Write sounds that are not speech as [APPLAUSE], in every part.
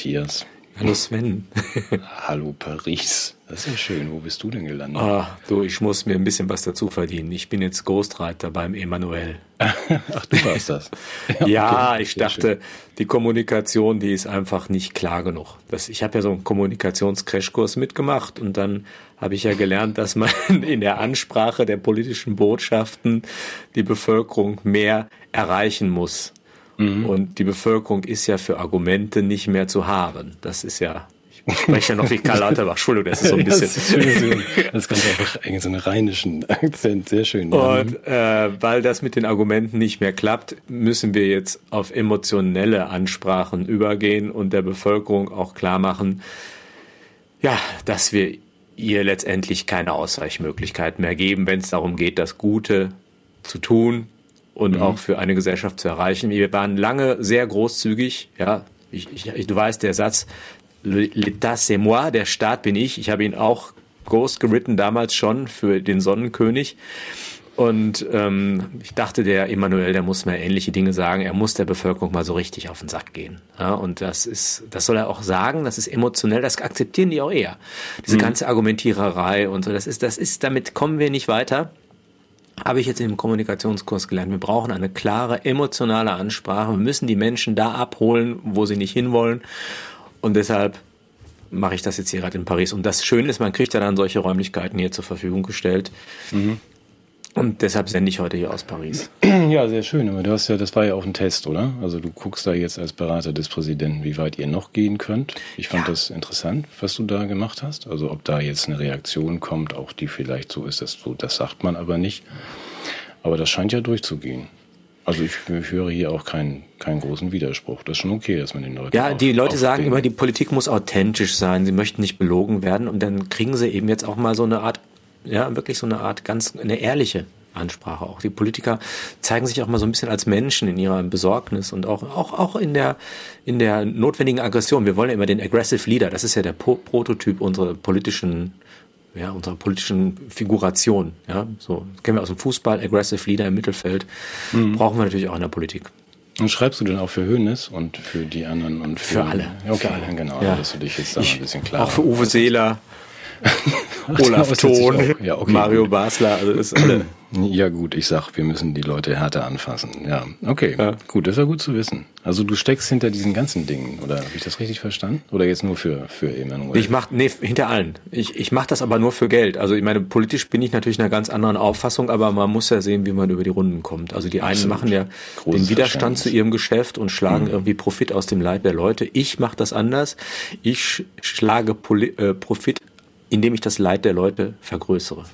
Hallo Matthias. Hallo Sven. [LAUGHS] Hallo Paris. Das ist ja schön. Wo bist du denn gelandet? Ah, du, ich muss mir ein bisschen was dazu verdienen. Ich bin jetzt Ghostwriter beim Emanuel. [LAUGHS] Ach, du warst das. [LAUGHS] Ja, ja okay, ich dachte, schön. die Kommunikation, die ist einfach nicht klar genug. Das, ich habe ja so einen Kommunikationscrashkurs mitgemacht und dann habe ich ja gelernt, dass man in der Ansprache der politischen Botschaften die Bevölkerung mehr erreichen muss. Mhm. Und die Bevölkerung ist ja für Argumente nicht mehr zu haben. Das ist ja ich spreche ja noch wie Karl [LAUGHS] Lauterbach. Entschuldigung, das ist so ein bisschen. das, kommt einfach eigentlich so einen rheinischen Akzent. Sehr schön. Und äh, weil das mit den Argumenten nicht mehr klappt, müssen wir jetzt auf emotionelle Ansprachen übergehen und der Bevölkerung auch klar machen, ja, dass wir ihr letztendlich keine Ausweichmöglichkeit mehr geben, wenn es darum geht, das Gute zu tun, und mhm. auch für eine Gesellschaft zu erreichen. Wir waren lange sehr großzügig, ja. Ich, ich, du weißt, der Satz, L'État c'est moi, der Staat bin ich. Ich habe ihn auch groß geritten damals schon für den Sonnenkönig. Und ähm, ich dachte, der Emanuel, der muss mir ähnliche Dinge sagen. Er muss der Bevölkerung mal so richtig auf den Sack gehen. Ja, und das ist, das soll er auch sagen. Das ist emotionell. Das akzeptieren die auch eher. Diese mhm. ganze Argumentiererei und so. Das ist, das ist, damit kommen wir nicht weiter habe ich jetzt im Kommunikationskurs gelernt. Wir brauchen eine klare emotionale Ansprache. Wir müssen die Menschen da abholen, wo sie nicht hinwollen. Und deshalb mache ich das jetzt hier gerade in Paris. Und das Schöne ist, man kriegt ja dann solche Räumlichkeiten hier zur Verfügung gestellt. Mhm. Und deshalb sende ich heute hier aus Paris. [CLEARS THROAT] Ja, sehr schön. Aber du hast ja, das war ja auch ein Test, oder? Also du guckst da jetzt als Berater des Präsidenten, wie weit ihr noch gehen könnt. Ich fand ja. das interessant, was du da gemacht hast. Also ob da jetzt eine Reaktion kommt, auch die vielleicht so ist, dass du, das sagt man aber nicht. Aber das scheint ja durchzugehen. Also ich, ich höre hier auch keinen, keinen großen Widerspruch. Das ist schon okay, dass man den Leuten. Ja, die Leute sagen immer, die Politik muss authentisch sein. Sie möchten nicht belogen werden. Und dann kriegen sie eben jetzt auch mal so eine Art ja, wirklich so eine Art ganz, eine ehrliche Ansprache auch. Die Politiker zeigen sich auch mal so ein bisschen als Menschen in ihrer Besorgnis und auch, auch, auch in der, in der notwendigen Aggression. Wir wollen ja immer den Aggressive Leader. Das ist ja der po Prototyp unserer politischen, ja, unserer politischen Figuration. Ja, so. kennen wir aus dem Fußball, Aggressive Leader im Mittelfeld. Mhm. Brauchen wir natürlich auch in der Politik. Und schreibst du denn auch für Hönes und für die anderen und für, für alle? Okay, für alle. genau, ja. dass du dich jetzt da ich, ein bisschen klar. Auch für Uwe Seeler. [LAUGHS] Olaf Thon, ja, okay, Mario. Basler, also ist alle. Ja gut, ich sag, wir müssen die Leute härter anfassen. Ja, okay, ja. gut, das ist ja gut zu wissen. Also du steckst hinter diesen ganzen Dingen, oder habe ich das richtig verstanden? Oder jetzt nur für für Emanuel? Ich mach nee, hinter allen. Ich ich mache das aber nur für Geld. Also ich meine, politisch bin ich natürlich einer ganz anderen Auffassung, aber man muss ja sehen, wie man über die Runden kommt. Also die einen Absolut. machen ja Großes den Widerstand zu ihrem Geschäft und schlagen mhm. irgendwie Profit aus dem Leid der Leute. Ich mache das anders. Ich schlage Poli äh, Profit indem ich das Leid der Leute vergrößere.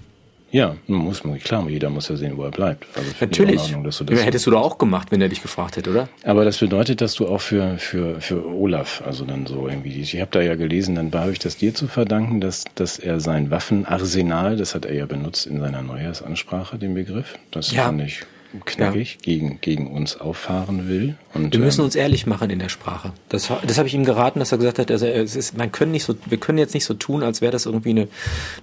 Ja, muss man, klar, jeder muss ja sehen, wo er bleibt. Also Natürlich. Ordnung, du das Hättest du doch auch gemacht, wenn er dich gefragt hätte, oder? Aber das bedeutet, dass du auch für, für, für Olaf, also dann so irgendwie, ich habe da ja gelesen, dann habe ich das dir zu verdanken, dass, dass er sein Waffenarsenal, das hat er ja benutzt in seiner Neujahrsansprache, den Begriff. Das ja. fand ich knackig ja. gegen, gegen uns auffahren will. Und, wir müssen ähm, uns ehrlich machen in der Sprache. Das, das habe ich ihm geraten, dass er gesagt hat, also es ist, man können nicht so, wir können jetzt nicht so tun, als wäre das irgendwie eine,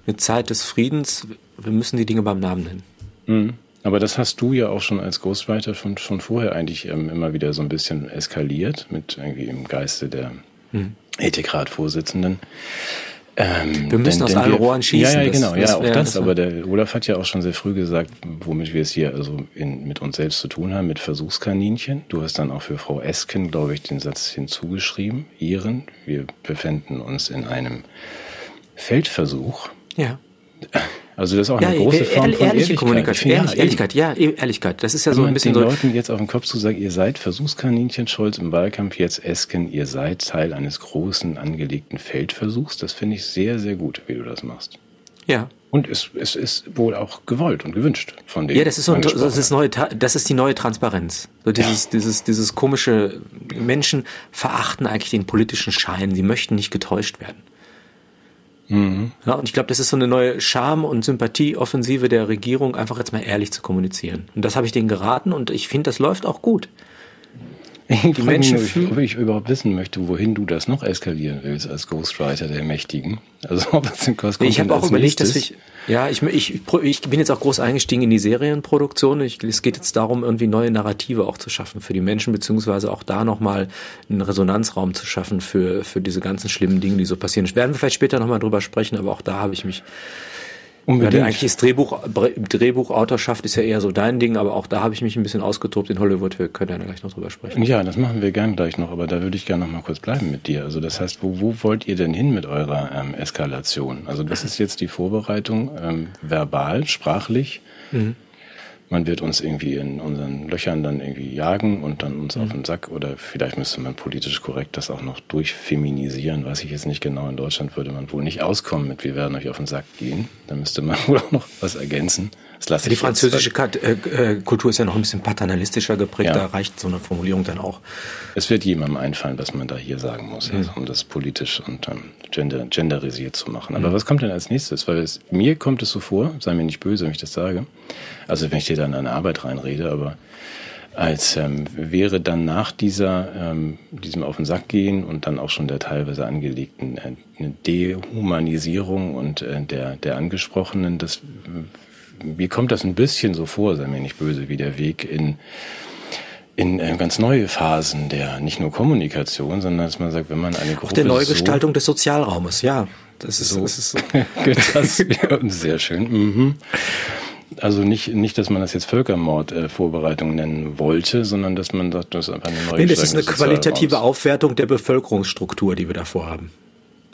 eine Zeit des Friedens. Wir müssen die Dinge beim Namen nennen. Mhm. Aber das hast du ja auch schon als Ghostwriter schon, schon vorher eigentlich ähm, immer wieder so ein bisschen eskaliert, mit irgendwie im Geiste der mhm. Ethikratvorsitzenden. Ähm, wir müssen denn, aus denn allen wir, Rohren schießen. Ja, ja, genau, das, ja, auch das. aber der Olaf hat ja auch schon sehr früh gesagt, womit wir es hier also in, mit uns selbst zu tun haben, mit Versuchskaninchen. Du hast dann auch für Frau Esken, glaube ich, den Satz hinzugeschrieben, Ihren. Wir befinden uns in einem Feldversuch. Ja. [LAUGHS] Also das ist auch eine ja, große Form von ehrliche Ehrlichkeit. Kommunikation. Ehrlich, ja, Ehrlichkeit, ja, Ehrlichkeit. Das ist ja so ein bisschen den so. Leuten jetzt auf den Kopf zu sagen, ihr seid Versuchskaninchen Scholz im Wahlkampf, jetzt Esken, ihr seid Teil eines großen angelegten Feldversuchs. Das finde ich sehr, sehr gut, wie du das machst. Ja. Und es, es ist wohl auch gewollt und gewünscht von denen. Ja, das ist so, das ist neue, das ist die neue Transparenz. So dieses, ja. dieses, dieses komische Menschen verachten eigentlich den politischen Schein. Sie möchten nicht getäuscht werden. Mhm. Ja, und ich glaube, das ist so eine neue Charme- und Sympathieoffensive der Regierung, einfach jetzt mal ehrlich zu kommunizieren. Und das habe ich denen geraten und ich finde, das läuft auch gut. Die Menschen fühlen. Ob ich überhaupt wissen möchte, wohin du das noch eskalieren willst als Ghostwriter der Mächtigen. Also [LAUGHS] ob es in Kurs Ich habe auch überlegt, dass ich, ja, ich, ich, ich bin jetzt auch groß eingestiegen in die Serienproduktion. Ich, es geht jetzt darum, irgendwie neue Narrative auch zu schaffen für die Menschen, beziehungsweise auch da nochmal einen Resonanzraum zu schaffen für, für diese ganzen schlimmen Dinge, die so passieren. Werden wir vielleicht später nochmal drüber sprechen, aber auch da habe ich mich Unbedingt. Ja, eigentlich ist Drehbuch, Drehbuchautorschaft ist ja eher so dein Ding, aber auch da habe ich mich ein bisschen ausgetobt in Hollywood. Wir können ja gleich noch drüber sprechen. Ja, das machen wir gern gleich noch, aber da würde ich gerne noch mal kurz bleiben mit dir. Also das heißt, wo, wo wollt ihr denn hin mit eurer ähm, Eskalation? Also das ist jetzt die Vorbereitung ähm, verbal, sprachlich. Mhm man wird uns irgendwie in unseren Löchern dann irgendwie jagen und dann uns mhm. auf den Sack oder vielleicht müsste man politisch korrekt das auch noch durchfeminisieren, weiß ich jetzt nicht genau. In Deutschland würde man wohl nicht auskommen mit wir werden euch auf den Sack gehen. Da müsste man [LAUGHS] wohl auch noch was ergänzen. Das die französische äh, äh, Kultur ist ja noch ein bisschen paternalistischer geprägt, ja. da reicht so eine Formulierung dann auch. Es wird jemandem einfallen, was man da hier sagen muss, mhm. also, um das politisch und ähm, gender, genderisiert zu machen. Aber mhm. was kommt denn als nächstes? Weil es, mir kommt es so vor, sei mir nicht böse, wenn ich das sage, also wenn ich dir dann in eine Arbeit reinrede, aber als ähm, wäre dann nach dieser, ähm, diesem auf den Sack gehen und dann auch schon der teilweise angelegten äh, eine Dehumanisierung und äh, der, der Angesprochenen, das mir kommt das ein bisschen so vor, sei mir nicht böse, wie der Weg in in äh, ganz neue Phasen der nicht nur Kommunikation, sondern dass man sagt, wenn man eine Gruppe auch der Neugestaltung so des Sozialraumes, ja, das ist so, das ist so. [LAUGHS] das, ja, sehr schön. Mhm. Also nicht, nicht, dass man das jetzt Völkermordvorbereitung äh, nennen wollte, sondern dass man sagt, das ist einfach eine neue Nee, das ist eine qualitative Aufwertung der Bevölkerungsstruktur, die wir davor haben.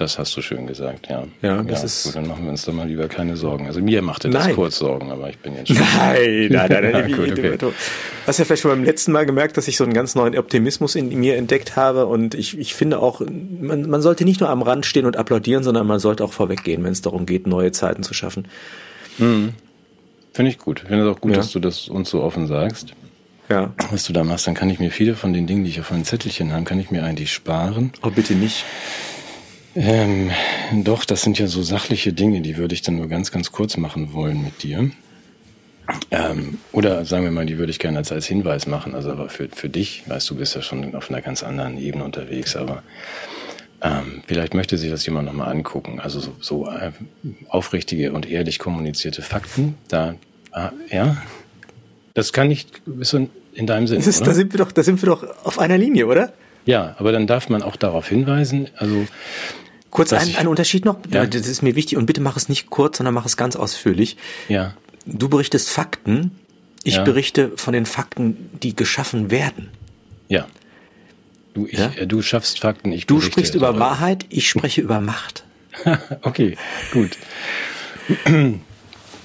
Das hast du schön gesagt, ja. Ja, das ja, ist. Gut, dann machen wir uns da mal lieber keine Sorgen. Also mir machte das nein. kurz Sorgen, aber ich bin jetzt [LAUGHS] schon. Nein, nein, nein, [LAUGHS] nein. gut, okay. Du hast ja vielleicht schon beim letzten Mal gemerkt, dass ich so einen ganz neuen Optimismus in mir entdeckt habe und ich, ich finde auch, man, man sollte nicht nur am Rand stehen und applaudieren, sondern man sollte auch vorweggehen, wenn es darum geht, neue Zeiten zu schaffen. Mhm. Finde ich gut. Ich finde es auch gut, ja. dass du das uns so offen sagst. Ja. Was du da machst, dann kann ich mir viele von den Dingen, die ich auf meinem Zettelchen habe, kann ich mir eigentlich sparen. Oh, bitte nicht. Ähm, doch, das sind ja so sachliche Dinge, die würde ich dann nur ganz, ganz kurz machen wollen mit dir. Ähm, oder sagen wir mal, die würde ich gerne als, als Hinweis machen. Also aber für, für dich, weißt du, bist ja schon auf einer ganz anderen Ebene unterwegs, aber ähm, vielleicht möchte sich das jemand nochmal angucken. Also so, so äh, aufrichtige und ehrlich kommunizierte Fakten, da, äh, ja, das kann nicht, ist so in deinem Sinne. Ist, da sind wir doch, da sind wir doch auf einer Linie, oder? Ja, aber dann darf man auch darauf hinweisen, also Kurz ein, ein Unterschied noch, ja. das ist mir wichtig und bitte mach es nicht kurz, sondern mach es ganz ausführlich. Ja. Du berichtest Fakten, ich ja. berichte von den Fakten, die geschaffen werden. Ja. Du, ich, ja? Äh, du schaffst Fakten, ich Du sprichst über Wahrheit, ich spreche über Macht. [LAUGHS] okay, gut. [CLEARS THROAT]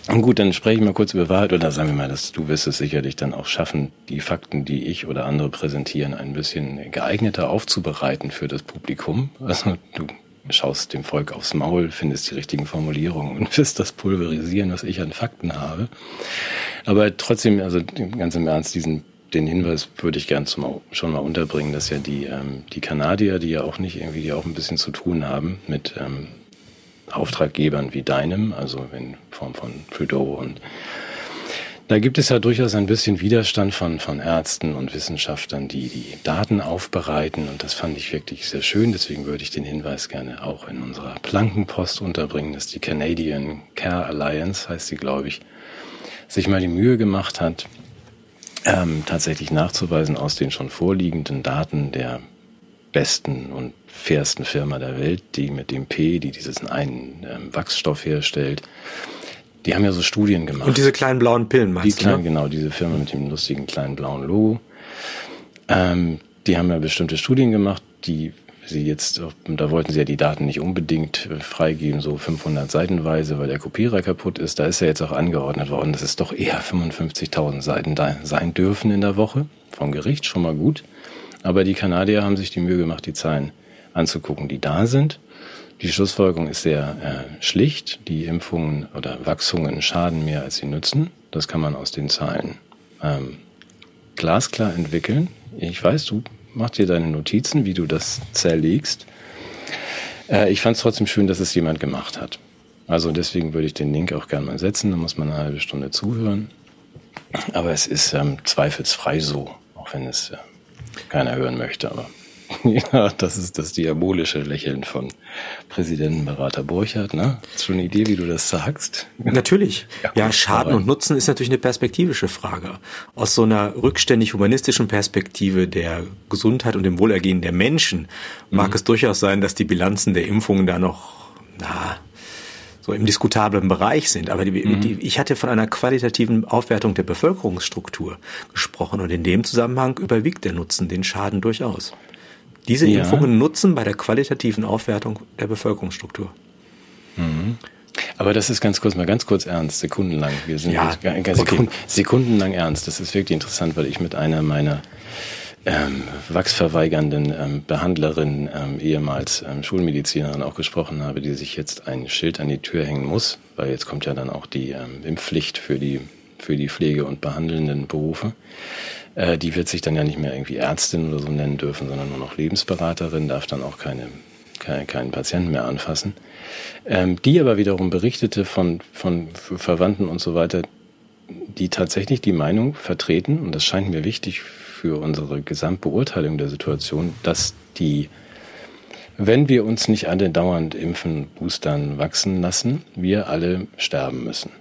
Und gut, dann spreche ich mal kurz über Wahrheit oder sagen wir mal, dass du wirst es sicherlich dann auch schaffen, die Fakten, die ich oder andere präsentieren, ein bisschen geeigneter aufzubereiten für das Publikum. Also du schaust dem Volk aufs Maul, findest die richtigen Formulierungen und [LAUGHS] wirst das pulverisieren, was ich an Fakten habe. Aber trotzdem, also ganz im Ernst, diesen den Hinweis würde ich gern schon mal unterbringen, dass ja die, ähm, die Kanadier, die ja auch nicht irgendwie, die auch ein bisschen zu tun haben mit ähm, Auftraggebern wie deinem, also in Form von Trudeau und da gibt es ja durchaus ein bisschen Widerstand von, von Ärzten und Wissenschaftlern, die die Daten aufbereiten. Und das fand ich wirklich sehr schön. Deswegen würde ich den Hinweis gerne auch in unserer Plankenpost unterbringen, dass die Canadian Care Alliance, heißt sie, glaube ich, sich mal die Mühe gemacht hat, ähm, tatsächlich nachzuweisen aus den schon vorliegenden Daten der besten und fairsten Firma der Welt, die mit dem P, die diesen einen ähm, Wachsstoff herstellt, die haben ja so Studien gemacht. Und diese kleinen blauen Pillen meinst die kleinen, ne? Genau, diese Firma mit dem lustigen kleinen blauen Logo. Ähm, die haben ja bestimmte Studien gemacht, die sie jetzt, da wollten sie ja die Daten nicht unbedingt äh, freigeben, so 500 Seitenweise, weil der Kopierer kaputt ist. Da ist ja jetzt auch angeordnet worden, dass es doch eher 55.000 Seiten da sein dürfen in der Woche. Vom Gericht schon mal gut. Aber die Kanadier haben sich die Mühe gemacht, die Zahlen anzugucken, die da sind. Die Schlussfolgerung ist sehr äh, schlicht. Die Impfungen oder Wachsungen schaden mehr, als sie nützen. Das kann man aus den Zahlen ähm, glasklar entwickeln. Ich weiß, du machst dir deine Notizen, wie du das zerlegst. Äh, ich fand es trotzdem schön, dass es jemand gemacht hat. Also deswegen würde ich den Link auch gerne mal setzen. Da muss man eine halbe Stunde zuhören. Aber es ist ähm, zweifelsfrei so, auch wenn es äh, keiner hören möchte, aber [LAUGHS] ja, das ist das diabolische Lächeln von Präsidentenberater Burchardt, ne? Hast du schon eine Idee, wie du das sagst? Natürlich. Ja, ja Schaden und Nutzen ist natürlich eine perspektivische Frage. Aus so einer rückständig humanistischen Perspektive der Gesundheit und dem Wohlergehen der Menschen mag mhm. es durchaus sein, dass die Bilanzen der Impfungen da noch, na, so im diskutablen Bereich sind. Aber die, mhm. die, ich hatte von einer qualitativen Aufwertung der Bevölkerungsstruktur gesprochen und in dem Zusammenhang überwiegt der Nutzen den Schaden durchaus. Diese ja. Impfungen nutzen bei der qualitativen Aufwertung der Bevölkerungsstruktur. Mhm. Aber das ist ganz kurz, mal ganz kurz ernst, sekundenlang. Wir sind ja, Sekunden, okay. sekundenlang ernst. Das ist wirklich interessant, weil ich mit einer meiner ähm, wachsverweigernden ähm, Behandlerin, ähm, ehemals ähm, Schulmedizinerin auch gesprochen habe, die sich jetzt ein Schild an die Tür hängen muss, weil jetzt kommt ja dann auch die ähm, Impfpflicht für die, für die Pflege- und behandelnden Berufe. Äh, die wird sich dann ja nicht mehr irgendwie Ärztin oder so nennen dürfen, sondern nur noch Lebensberaterin, darf dann auch keine, keine keinen Patienten mehr anfassen. Ähm, die aber wiederum berichtete von, von Verwandten und so weiter, die tatsächlich die Meinung vertreten, und das scheint mir wichtig für unsere Gesamtbeurteilung der Situation, dass die, wenn wir uns nicht alle dauernd impfen, boostern, wachsen lassen, wir alle sterben müssen.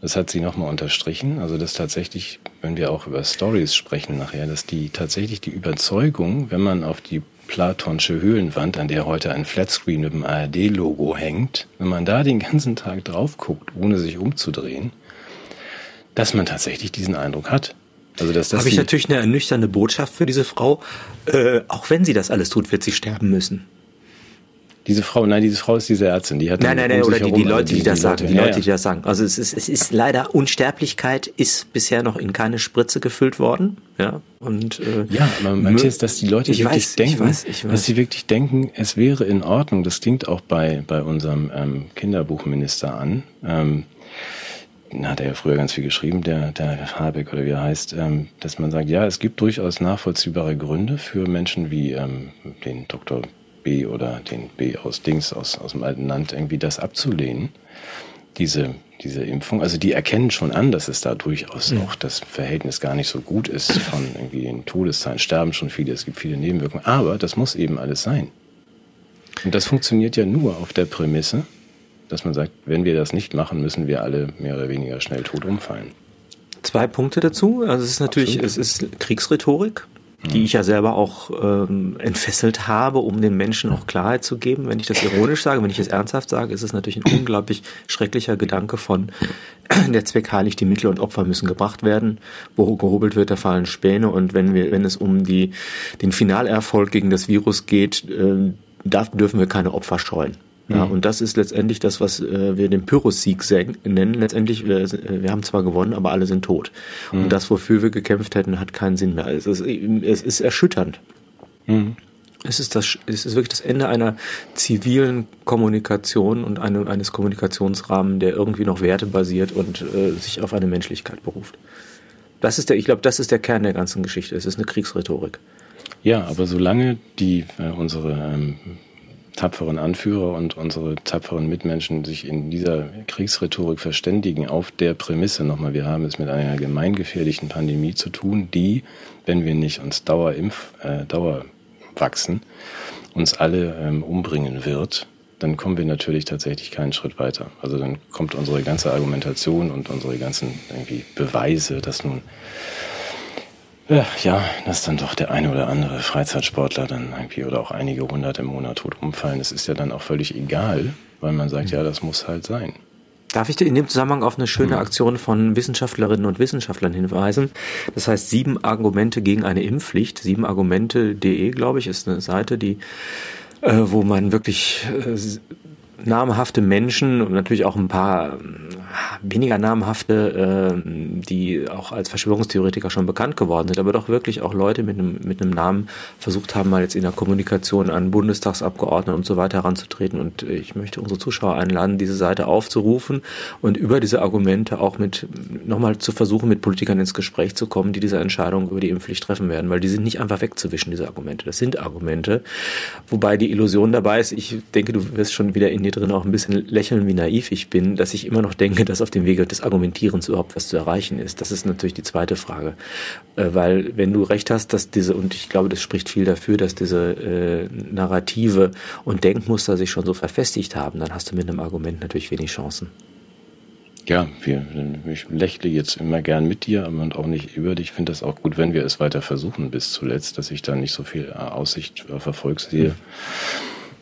Das hat sie nochmal unterstrichen. Also, dass tatsächlich, wenn wir auch über Stories sprechen nachher, dass die tatsächlich die Überzeugung, wenn man auf die Platonsche Höhlenwand, an der heute ein Flatscreen mit dem ARD-Logo hängt, wenn man da den ganzen Tag drauf guckt, ohne sich umzudrehen, dass man tatsächlich diesen Eindruck hat. Also das, das habe ich natürlich eine ernüchternde Botschaft für diese Frau. Äh, auch wenn sie das alles tut, wird sie sterben müssen. Diese Frau, nein, diese Frau ist diese Ärztin, die hat Nein, nein, nein, oder die, die Leute, die, die, das sagen, die ja, Leute, ja. die das sagen. Also es ist, es ist leider Unsterblichkeit ist bisher noch in keine Spritze gefüllt worden, ja. Und äh, ja, aber Matthias, dass die Leute wirklich weiß, denken, weiß, weiß. dass sie wirklich denken, es wäre in Ordnung. Das klingt auch bei bei unserem ähm, Kinderbuchminister an. Ähm, hat er ja früher ganz viel geschrieben, der, der Habeck oder wie er heißt, ähm, dass man sagt, ja, es gibt durchaus nachvollziehbare Gründe für Menschen wie ähm, den Dr. B oder den B aus Dings, aus, aus dem alten Land, irgendwie das abzulehnen, diese, diese Impfung. Also die erkennen schon an, dass es da durchaus noch das Verhältnis gar nicht so gut ist von irgendwie den Todeszahlen, sterben schon viele, es gibt viele Nebenwirkungen, aber das muss eben alles sein. Und das funktioniert ja nur auf der Prämisse, dass man sagt, wenn wir das nicht machen, müssen wir alle mehr oder weniger schnell tot umfallen. Zwei Punkte dazu. Also es ist natürlich, Absolut. es ist Kriegsrhetorik, die ich ja selber auch ähm, entfesselt habe, um den Menschen auch Klarheit zu geben. Wenn ich das ironisch sage, wenn ich es ernsthaft sage, ist es natürlich ein unglaublich schrecklicher Gedanke von [CLEARS THROAT] der Zweck heiligt, die Mittel und Opfer müssen gebracht werden. Wo gehobelt wird, da fallen Späne. Und wenn wir, wenn es um die, den Finalerfolg gegen das Virus geht, äh, darf, dürfen wir keine Opfer scheuen. Ja, mhm. und das ist letztendlich das, was äh, wir den Pyrrhus-Sieg nennen. Letztendlich, wir, wir haben zwar gewonnen, aber alle sind tot. Mhm. Und das, wofür wir gekämpft hätten, hat keinen Sinn mehr. Es ist, es ist erschütternd. Mhm. Es ist, das, es ist wirklich das Ende einer zivilen Kommunikation und eine, eines Kommunikationsrahmens, der irgendwie noch wertebasiert und äh, sich auf eine Menschlichkeit beruft. Das ist der, ich glaube, das ist der Kern der ganzen Geschichte. Es ist eine Kriegsrhetorik. Ja, aber solange die äh, unsere ähm, tapferen Anführer und unsere tapferen Mitmenschen sich in dieser Kriegsrhetorik verständigen auf der Prämisse nochmal, wir haben es mit einer gemeingefährlichen Pandemie zu tun, die, wenn wir nicht uns Dauerimpf, äh, Dauer wachsen, uns alle ähm, umbringen wird, dann kommen wir natürlich tatsächlich keinen Schritt weiter. Also dann kommt unsere ganze Argumentation und unsere ganzen irgendwie Beweise, dass nun ja, dass dann doch der eine oder andere Freizeitsportler dann irgendwie oder auch einige hundert im Monat tot umfallen. Das ist ja dann auch völlig egal, weil man sagt, ja, das muss halt sein. Darf ich dir in dem Zusammenhang auf eine schöne hm. Aktion von Wissenschaftlerinnen und Wissenschaftlern hinweisen? Das heißt, sieben Argumente gegen eine Impfpflicht. Siebenargumente.de, glaube ich, ist eine Seite, die, äh, wo man wirklich äh, namhafte Menschen und natürlich auch ein paar weniger namhafte, äh, die auch als Verschwörungstheoretiker schon bekannt geworden sind, aber doch wirklich auch Leute mit einem, mit einem Namen versucht haben, mal jetzt in der Kommunikation an Bundestagsabgeordnete und so weiter heranzutreten. Und ich möchte unsere Zuschauer einladen, diese Seite aufzurufen und über diese Argumente auch mit nochmal zu versuchen, mit Politikern ins Gespräch zu kommen, die diese Entscheidung über die Impfpflicht treffen werden, weil die sind nicht einfach wegzuwischen, diese Argumente. Das sind Argumente, wobei die Illusion dabei ist, ich denke, du wirst schon wieder in die hier drin auch ein bisschen lächeln, wie naiv ich bin, dass ich immer noch denke, dass auf dem Wege des Argumentierens überhaupt was zu erreichen ist. Das ist natürlich die zweite Frage. Äh, weil wenn du recht hast, dass diese, und ich glaube, das spricht viel dafür, dass diese äh, Narrative und Denkmuster sich schon so verfestigt haben, dann hast du mit einem Argument natürlich wenig Chancen. Ja, wir, ich lächle jetzt immer gern mit dir, aber auch nicht über dich. Ich finde das auch gut, wenn wir es weiter versuchen bis zuletzt, dass ich da nicht so viel Aussicht auf Erfolg sehe.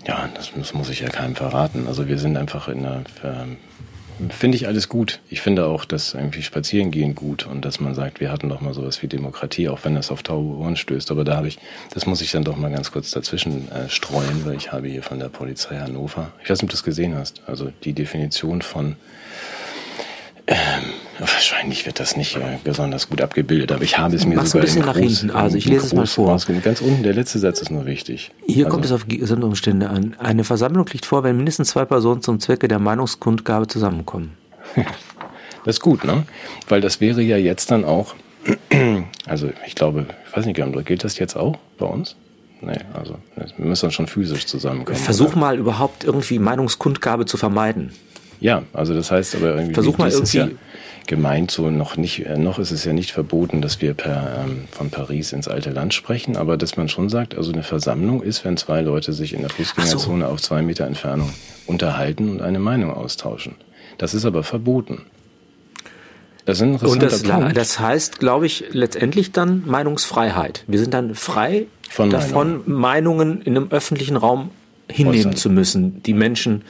Ja, das, das muss ich ja keinem verraten. Also wir sind einfach in einer, äh, finde ich alles gut. Ich finde auch, dass irgendwie spazieren gehen gut und dass man sagt, wir hatten doch mal sowas wie Demokratie, auch wenn das auf taube Ohren stößt. Aber da habe ich, das muss ich dann doch mal ganz kurz dazwischen äh, streuen, weil ich habe hier von der Polizei Hannover, ich weiß nicht, ob du das gesehen hast, also die Definition von ähm, wahrscheinlich wird das nicht besonders gut abgebildet, aber ich habe es mir Mach's sogar ein bisschen nach groß, hinten. Also ich lese es mal vor. Ganz unten, der letzte Satz ist nur wichtig. Hier also, kommt es auf Gesamtumstände an. Eine Versammlung liegt vor, wenn mindestens zwei Personen zum Zwecke der Meinungskundgabe zusammenkommen. das ist gut, ne? Weil das wäre ja jetzt dann auch, [CLEARS THROAT] also ich glaube, ich weiß nicht, gilt das jetzt auch bei uns? Nee, also wir müssen dann schon physisch zusammenkommen. Versuch oder? mal überhaupt irgendwie Meinungskundgabe zu vermeiden. Ja, also das heißt aber irgendwie. Versuch mal irgendwie. Ja gemeint so noch nicht, äh, noch ist es ja nicht verboten, dass wir per, ähm, von Paris ins alte Land sprechen, aber dass man schon sagt, also eine Versammlung ist, wenn zwei Leute sich in der Fußgängerzone so. auf zwei Meter Entfernung unterhalten und eine Meinung austauschen. Das ist aber verboten. Das ist und das, das heißt, glaube ich, letztendlich dann Meinungsfreiheit. Wir sind dann frei von davon, Meinung. Meinungen in einem öffentlichen Raum hinnehmen zu müssen, die Menschen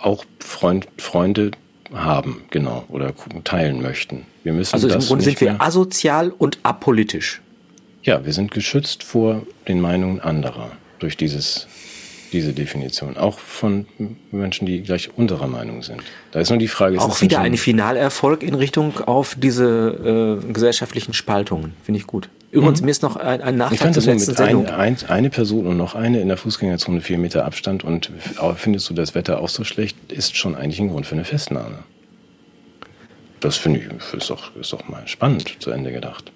auch Freund, Freunde haben, genau, oder teilen möchten. Wir müssen also im Grunde sind wir asozial und apolitisch. Ja, wir sind geschützt vor den Meinungen anderer durch dieses, diese Definition. Auch von Menschen, die gleich unserer Meinung sind. Da ist nur die Frage. Auch wieder ein Finalerfolg in Richtung auf diese äh, gesellschaftlichen Spaltungen. Finde ich gut. Übrigens, mhm. mir ist noch ein, ein Nachtrag zur letzten Sendung. Ein, ein, eine Person und noch eine in der Fußgängerzone vier Meter Abstand und findest du das Wetter auch so schlecht, ist schon eigentlich ein Grund für eine Festnahme. Das finde ich, ist doch, ist doch mal spannend zu Ende gedacht.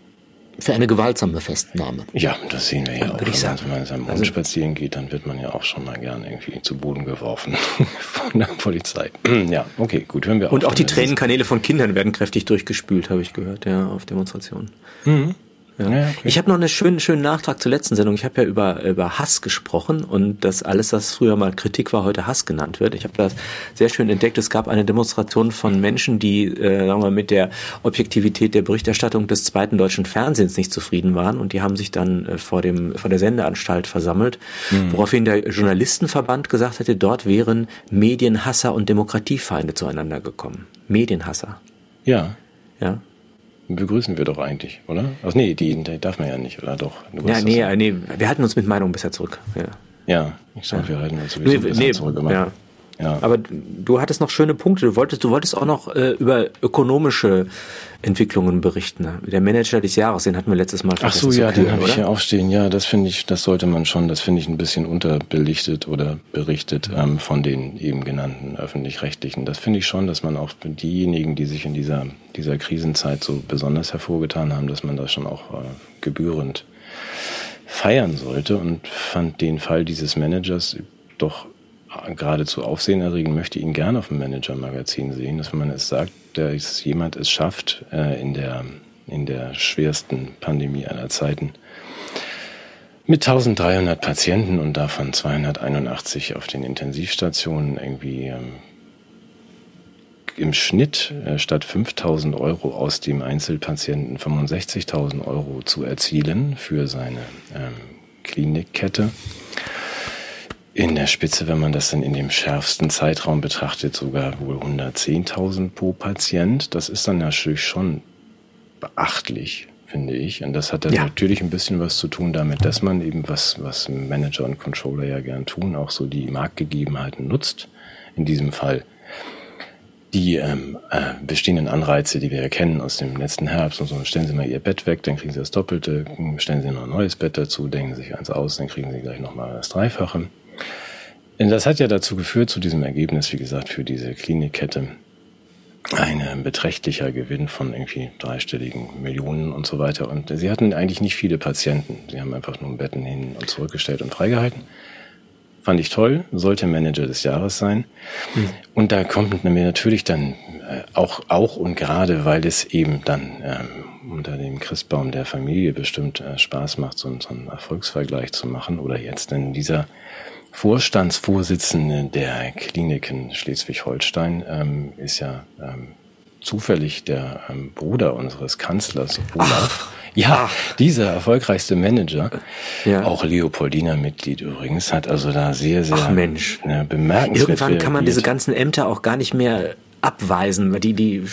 Für eine gewaltsame Festnahme. Ja, das sehen wir ja auch. Würde ich sagen. Wenn man in seinem Hund also, spazieren geht, dann wird man ja auch schon mal gern irgendwie zu Boden geworfen [LAUGHS] von der Polizei. [CLEARS THROAT] ja, okay, gut, hören wir auf. Und auch die Tränenkanäle von Kindern werden kräftig durchgespült, habe ich gehört, ja, auf Demonstrationen. Mhm. Ja. Ja, okay. Ich habe noch einen schönen, schönen Nachtrag zur letzten Sendung. Ich habe ja über, über Hass gesprochen und das alles, was früher mal Kritik war, heute Hass genannt wird. Ich habe das sehr schön entdeckt. Es gab eine Demonstration von Menschen, die äh, sagen wir, mit der Objektivität der Berichterstattung des zweiten deutschen Fernsehens nicht zufrieden waren und die haben sich dann äh, vor, dem, vor der Sendeanstalt versammelt, mhm. woraufhin der Journalistenverband gesagt hätte, dort wären Medienhasser und Demokratiefeinde zueinander gekommen. Medienhasser. Ja. Ja begrüßen wir doch eigentlich, oder? Also nee, die, die darf man ja nicht, oder doch? ja, nee, nee, wir halten uns mit Meinung bisher zurück. Ja, ja ich sag, wir halten uns sowieso nee, nee, zurück. Immer. Ja. Ja. Aber du hattest noch schöne Punkte. Du wolltest, du wolltest auch noch äh, über ökonomische Entwicklungen berichten. Ne? Der Manager des Jahres, den hatten wir letztes Mal. Ach so, ja, den habe ich hier aufstehen. Ja, das finde ich, das sollte man schon. Das finde ich ein bisschen unterbelichtet oder berichtet ähm, von den eben genannten öffentlich-rechtlichen. Das finde ich schon, dass man auch diejenigen, die sich in dieser dieser Krisenzeit so besonders hervorgetan haben, dass man das schon auch äh, gebührend feiern sollte und fand den Fall dieses Managers doch geradezu aufsehenerregend, möchte ihn gerne auf dem Manager-Magazin sehen, dass man es sagt, dass jemand es schafft, äh, in der, in der schwersten Pandemie aller Zeiten, mit 1300 Patienten und davon 281 auf den Intensivstationen irgendwie ähm, im Schnitt äh, statt 5000 Euro aus dem Einzelpatienten 65.000 Euro zu erzielen für seine ähm, Klinikkette in der Spitze, wenn man das dann in dem schärfsten Zeitraum betrachtet, sogar wohl 110.000 pro Patient. Das ist dann natürlich schon beachtlich, finde ich. Und das hat dann ja. natürlich ein bisschen was zu tun damit, dass man eben was, was Manager und Controller ja gern tun, auch so die Marktgegebenheiten nutzt. In diesem Fall die ähm, äh, bestehenden Anreize, die wir erkennen aus dem letzten Herbst und so, stellen Sie mal Ihr Bett weg, dann kriegen Sie das Doppelte, stellen Sie noch ein neues Bett dazu, denken Sie sich eins aus, dann kriegen Sie gleich nochmal das Dreifache. Das hat ja dazu geführt, zu diesem Ergebnis, wie gesagt, für diese Klinikkette, ein beträchtlicher Gewinn von irgendwie dreistelligen Millionen und so weiter. Und sie hatten eigentlich nicht viele Patienten. Sie haben einfach nur Betten hin und zurückgestellt und freigehalten. Fand ich toll, sollte Manager des Jahres sein. Mhm. Und da kommt mir natürlich dann äh, auch, auch und gerade, weil es eben dann ähm, unter dem Christbaum der Familie bestimmt äh, Spaß macht, so, so einen Erfolgsvergleich zu machen. Oder jetzt denn dieser Vorstandsvorsitzende der Kliniken Schleswig-Holstein ähm, ist ja ähm, zufällig der ähm, Bruder unseres Kanzlers Olaf. Ja, dieser erfolgreichste Manager, ja. auch Leopoldina-Mitglied übrigens, hat also da sehr, sehr Ach Mensch. Ne, bemerkenswert. Irgendwann kann man diese ganzen Ämter auch gar nicht mehr abweisen, weil die, die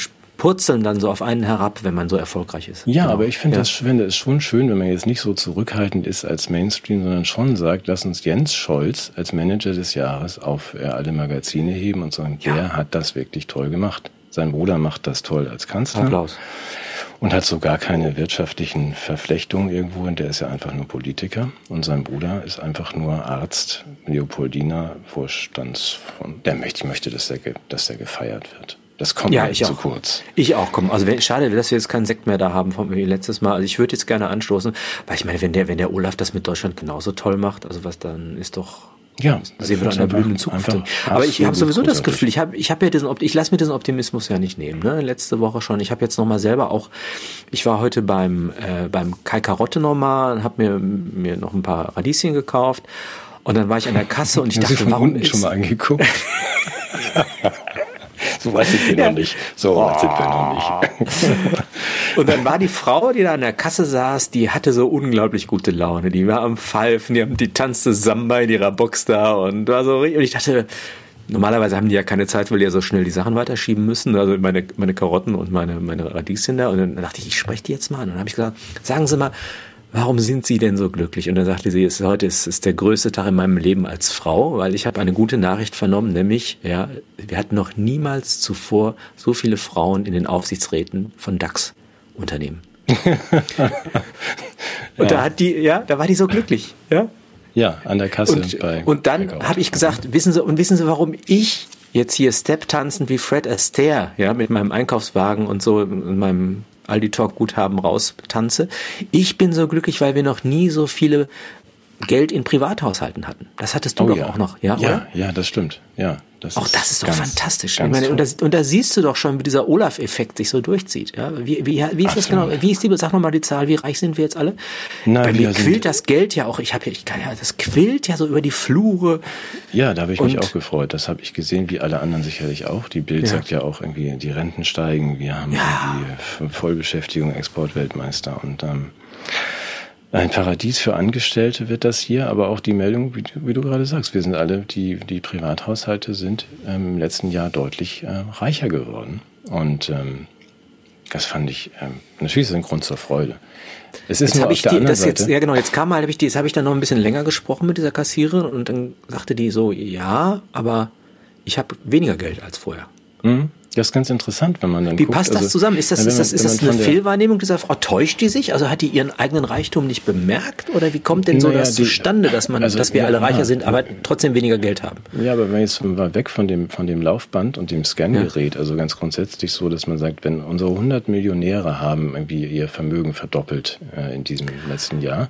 purzeln dann so auf einen herab, wenn man so erfolgreich ist. Ja, genau. aber ich finde ja. das finde es schon schön, wenn man jetzt nicht so zurückhaltend ist als Mainstream, sondern schon sagt, lass uns Jens Scholz als Manager des Jahres auf äh, alle Magazine heben und sagen, ja. der hat das wirklich toll gemacht. Sein Bruder macht das toll als Kanzler. Applaus und hat so gar keine wirtschaftlichen Verflechtungen irgendwo. Und der ist ja einfach nur Politiker. Und sein Bruder ist einfach nur Arzt, Leopoldiner, Vorstands von. Der möchte, ich möchte, dass der, dass der gefeiert wird. Das kommt ja, ich zu auch. kurz. Ich auch, komm. Also wenn, schade, dass wir jetzt keinen Sekt mehr da haben vom wie letztes Mal. Also ich würde jetzt gerne anstoßen, weil ich meine, wenn der, wenn der Olaf das mit Deutschland genauso toll macht, also was dann ist doch ja, sehen wir doch in der blühenden Zukunft. Aber ich habe sowieso das Gefühl, ich habe ich hab ja diesen, ich lasse mir diesen Optimismus ja nicht nehmen. Ne? Letzte Woche schon. Ich habe jetzt noch mal selber auch, ich war heute beim äh, beim Kai Karotte nochmal, habe mir mir noch ein paar Radieschen gekauft und dann war ich an der Kasse und ich [LAUGHS] dachte, warum ist schon mal angeguckt? [LAUGHS] So weit sind wir ja. noch nicht. So weit sind wir noch nicht. [LAUGHS] Und dann war die Frau, die da an der Kasse saß, die hatte so unglaublich gute Laune. Die war am Pfeifen, die, die tanzte Samba in ihrer Box da und war so, und ich dachte, Normalerweise haben die ja keine Zeit, weil die ja so schnell die Sachen weiterschieben müssen. Also meine, meine Karotten und meine, meine Radieschen da. Und dann dachte ich, ich spreche die jetzt mal an. Und dann habe ich gesagt, sagen Sie mal, warum sind Sie denn so glücklich? Und dann sagte sie, es, heute ist, ist der größte Tag in meinem Leben als Frau, weil ich habe eine gute Nachricht vernommen, nämlich, ja, wir hatten noch niemals zuvor so viele Frauen in den Aufsichtsräten von DAX-Unternehmen. [LAUGHS] und ja. da hat die, ja, da war die so glücklich, ja. Ja, an der Kasse. Und, bei, und dann habe ich gesagt, wissen Sie, und wissen Sie, warum ich jetzt hier Step tanzen wie Fred Astaire, ja, mit meinem Einkaufswagen und so, in meinem Aldi Talk Guthaben raustanze. Ich bin so glücklich, weil wir noch nie so viele Geld in Privathaushalten hatten. Das hattest du oh, doch ja. auch noch, ja? Ja, oder? ja, das stimmt. Ja, das auch das ist doch ganz, fantastisch. Ganz ich meine, und, das, und da siehst du doch schon, wie dieser Olaf-Effekt sich so durchzieht. Ja? Wie, wie, wie ist das genau? Wie ist die, sag nochmal die Zahl, wie reich sind wir jetzt alle? Nein, Bei mir quillt das Geld ja auch, ich habe ja, ich kann ja, das quillt ja so über die Flure. Ja, da habe ich mich auch gefreut. Das habe ich gesehen, wie alle anderen sicherlich auch. Die Bild ja. sagt ja auch irgendwie, die Renten steigen, wir haben ja. irgendwie Vollbeschäftigung, Exportweltmeister und ähm, ein Paradies für Angestellte wird das hier, aber auch die Meldung, wie, wie du gerade sagst, wir sind alle, die, die Privathaushalte sind ähm, im letzten Jahr deutlich äh, reicher geworden. Und ähm, das fand ich, ähm, natürlich ist ein Grund zur Freude. Es ist jetzt nur auf ich der die, anderen Seite. Jetzt, ja genau, jetzt kam mal, habe ich die, jetzt habe ich dann noch ein bisschen länger gesprochen mit dieser Kassiererin und dann sagte die so, ja, aber ich habe weniger Geld als vorher. Mhm. Das ist ganz interessant, wenn man dann Wie guckt, passt das also, zusammen? Ist das, man, ist das, ist das eine Fehlwahrnehmung dieser Frau? Täuscht die sich? Also hat die ihren eigenen Reichtum nicht bemerkt? Oder wie kommt denn so naja, das die, zustande, dass man, also, dass wir ja, alle reicher ja. sind, aber trotzdem weniger Geld haben? Ja, aber wenn jetzt mal weg von dem, von dem Laufband und dem Scangerät, ja. also ganz grundsätzlich so, dass man sagt, wenn unsere 100 Millionäre haben irgendwie ihr Vermögen verdoppelt äh, in diesem letzten Jahr,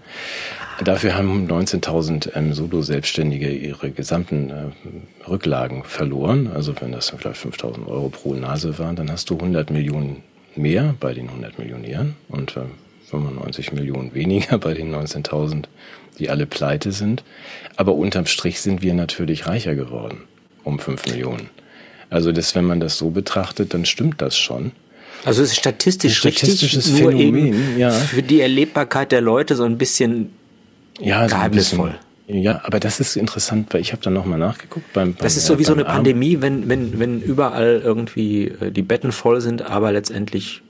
dafür haben 19.000 ähm, Solo-Selbstständige ihre gesamten äh, Rücklagen verloren. Also wenn das vielleicht 5.000 Euro pro Nase waren, dann hast du 100 Millionen mehr bei den 100 Millionären und 95 äh, Millionen weniger [LAUGHS] bei den 19.000, die alle pleite sind. Aber unterm Strich sind wir natürlich reicher geworden um 5 Millionen. Also das, wenn man das so betrachtet, dann stimmt das schon. Also es ist statistisch ein statistisches richtig, Phänomen, ja. für die Erlebbarkeit der Leute so ein bisschen ja, geheimnisvoll. So ja, aber das ist interessant, weil ich habe da nochmal nachgeguckt. Beim, beim, das ist so wie so eine Pandemie, wenn, wenn, wenn überall irgendwie äh, die Betten voll sind, aber letztendlich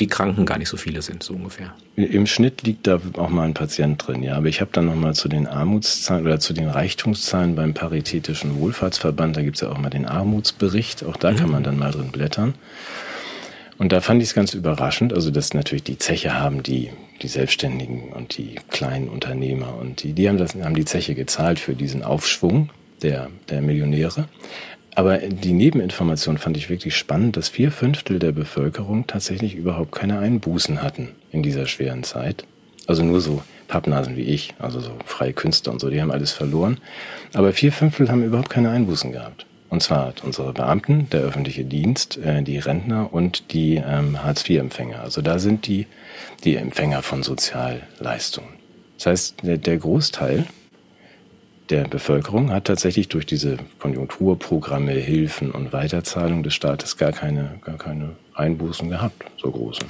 die Kranken gar nicht so viele sind, so ungefähr. Im Schnitt liegt da auch mal ein Patient drin, ja. Aber ich habe dann nochmal zu den Armutszahlen oder zu den Reichtumszahlen beim Paritätischen Wohlfahrtsverband, da gibt's ja auch mal den Armutsbericht, auch da mhm. kann man dann mal drin blättern. Und da fand ich es ganz überraschend, also dass natürlich die Zeche haben, die, die Selbstständigen und die kleinen Unternehmer und die, die haben, das, haben die Zeche gezahlt für diesen Aufschwung der, der Millionäre. Aber die Nebeninformation fand ich wirklich spannend, dass vier Fünftel der Bevölkerung tatsächlich überhaupt keine Einbußen hatten in dieser schweren Zeit. Also nur so Pappnasen wie ich, also so freie Künstler und so, die haben alles verloren. Aber vier Fünftel haben überhaupt keine Einbußen gehabt. Und zwar unsere Beamten, der öffentliche Dienst, äh, die Rentner und die ähm, Hartz-IV-Empfänger. Also da sind die, die Empfänger von Sozialleistungen. Das heißt, der Großteil der Bevölkerung hat tatsächlich durch diese Konjunkturprogramme, Hilfen und Weiterzahlung des Staates gar keine, gar keine Einbußen gehabt, so große.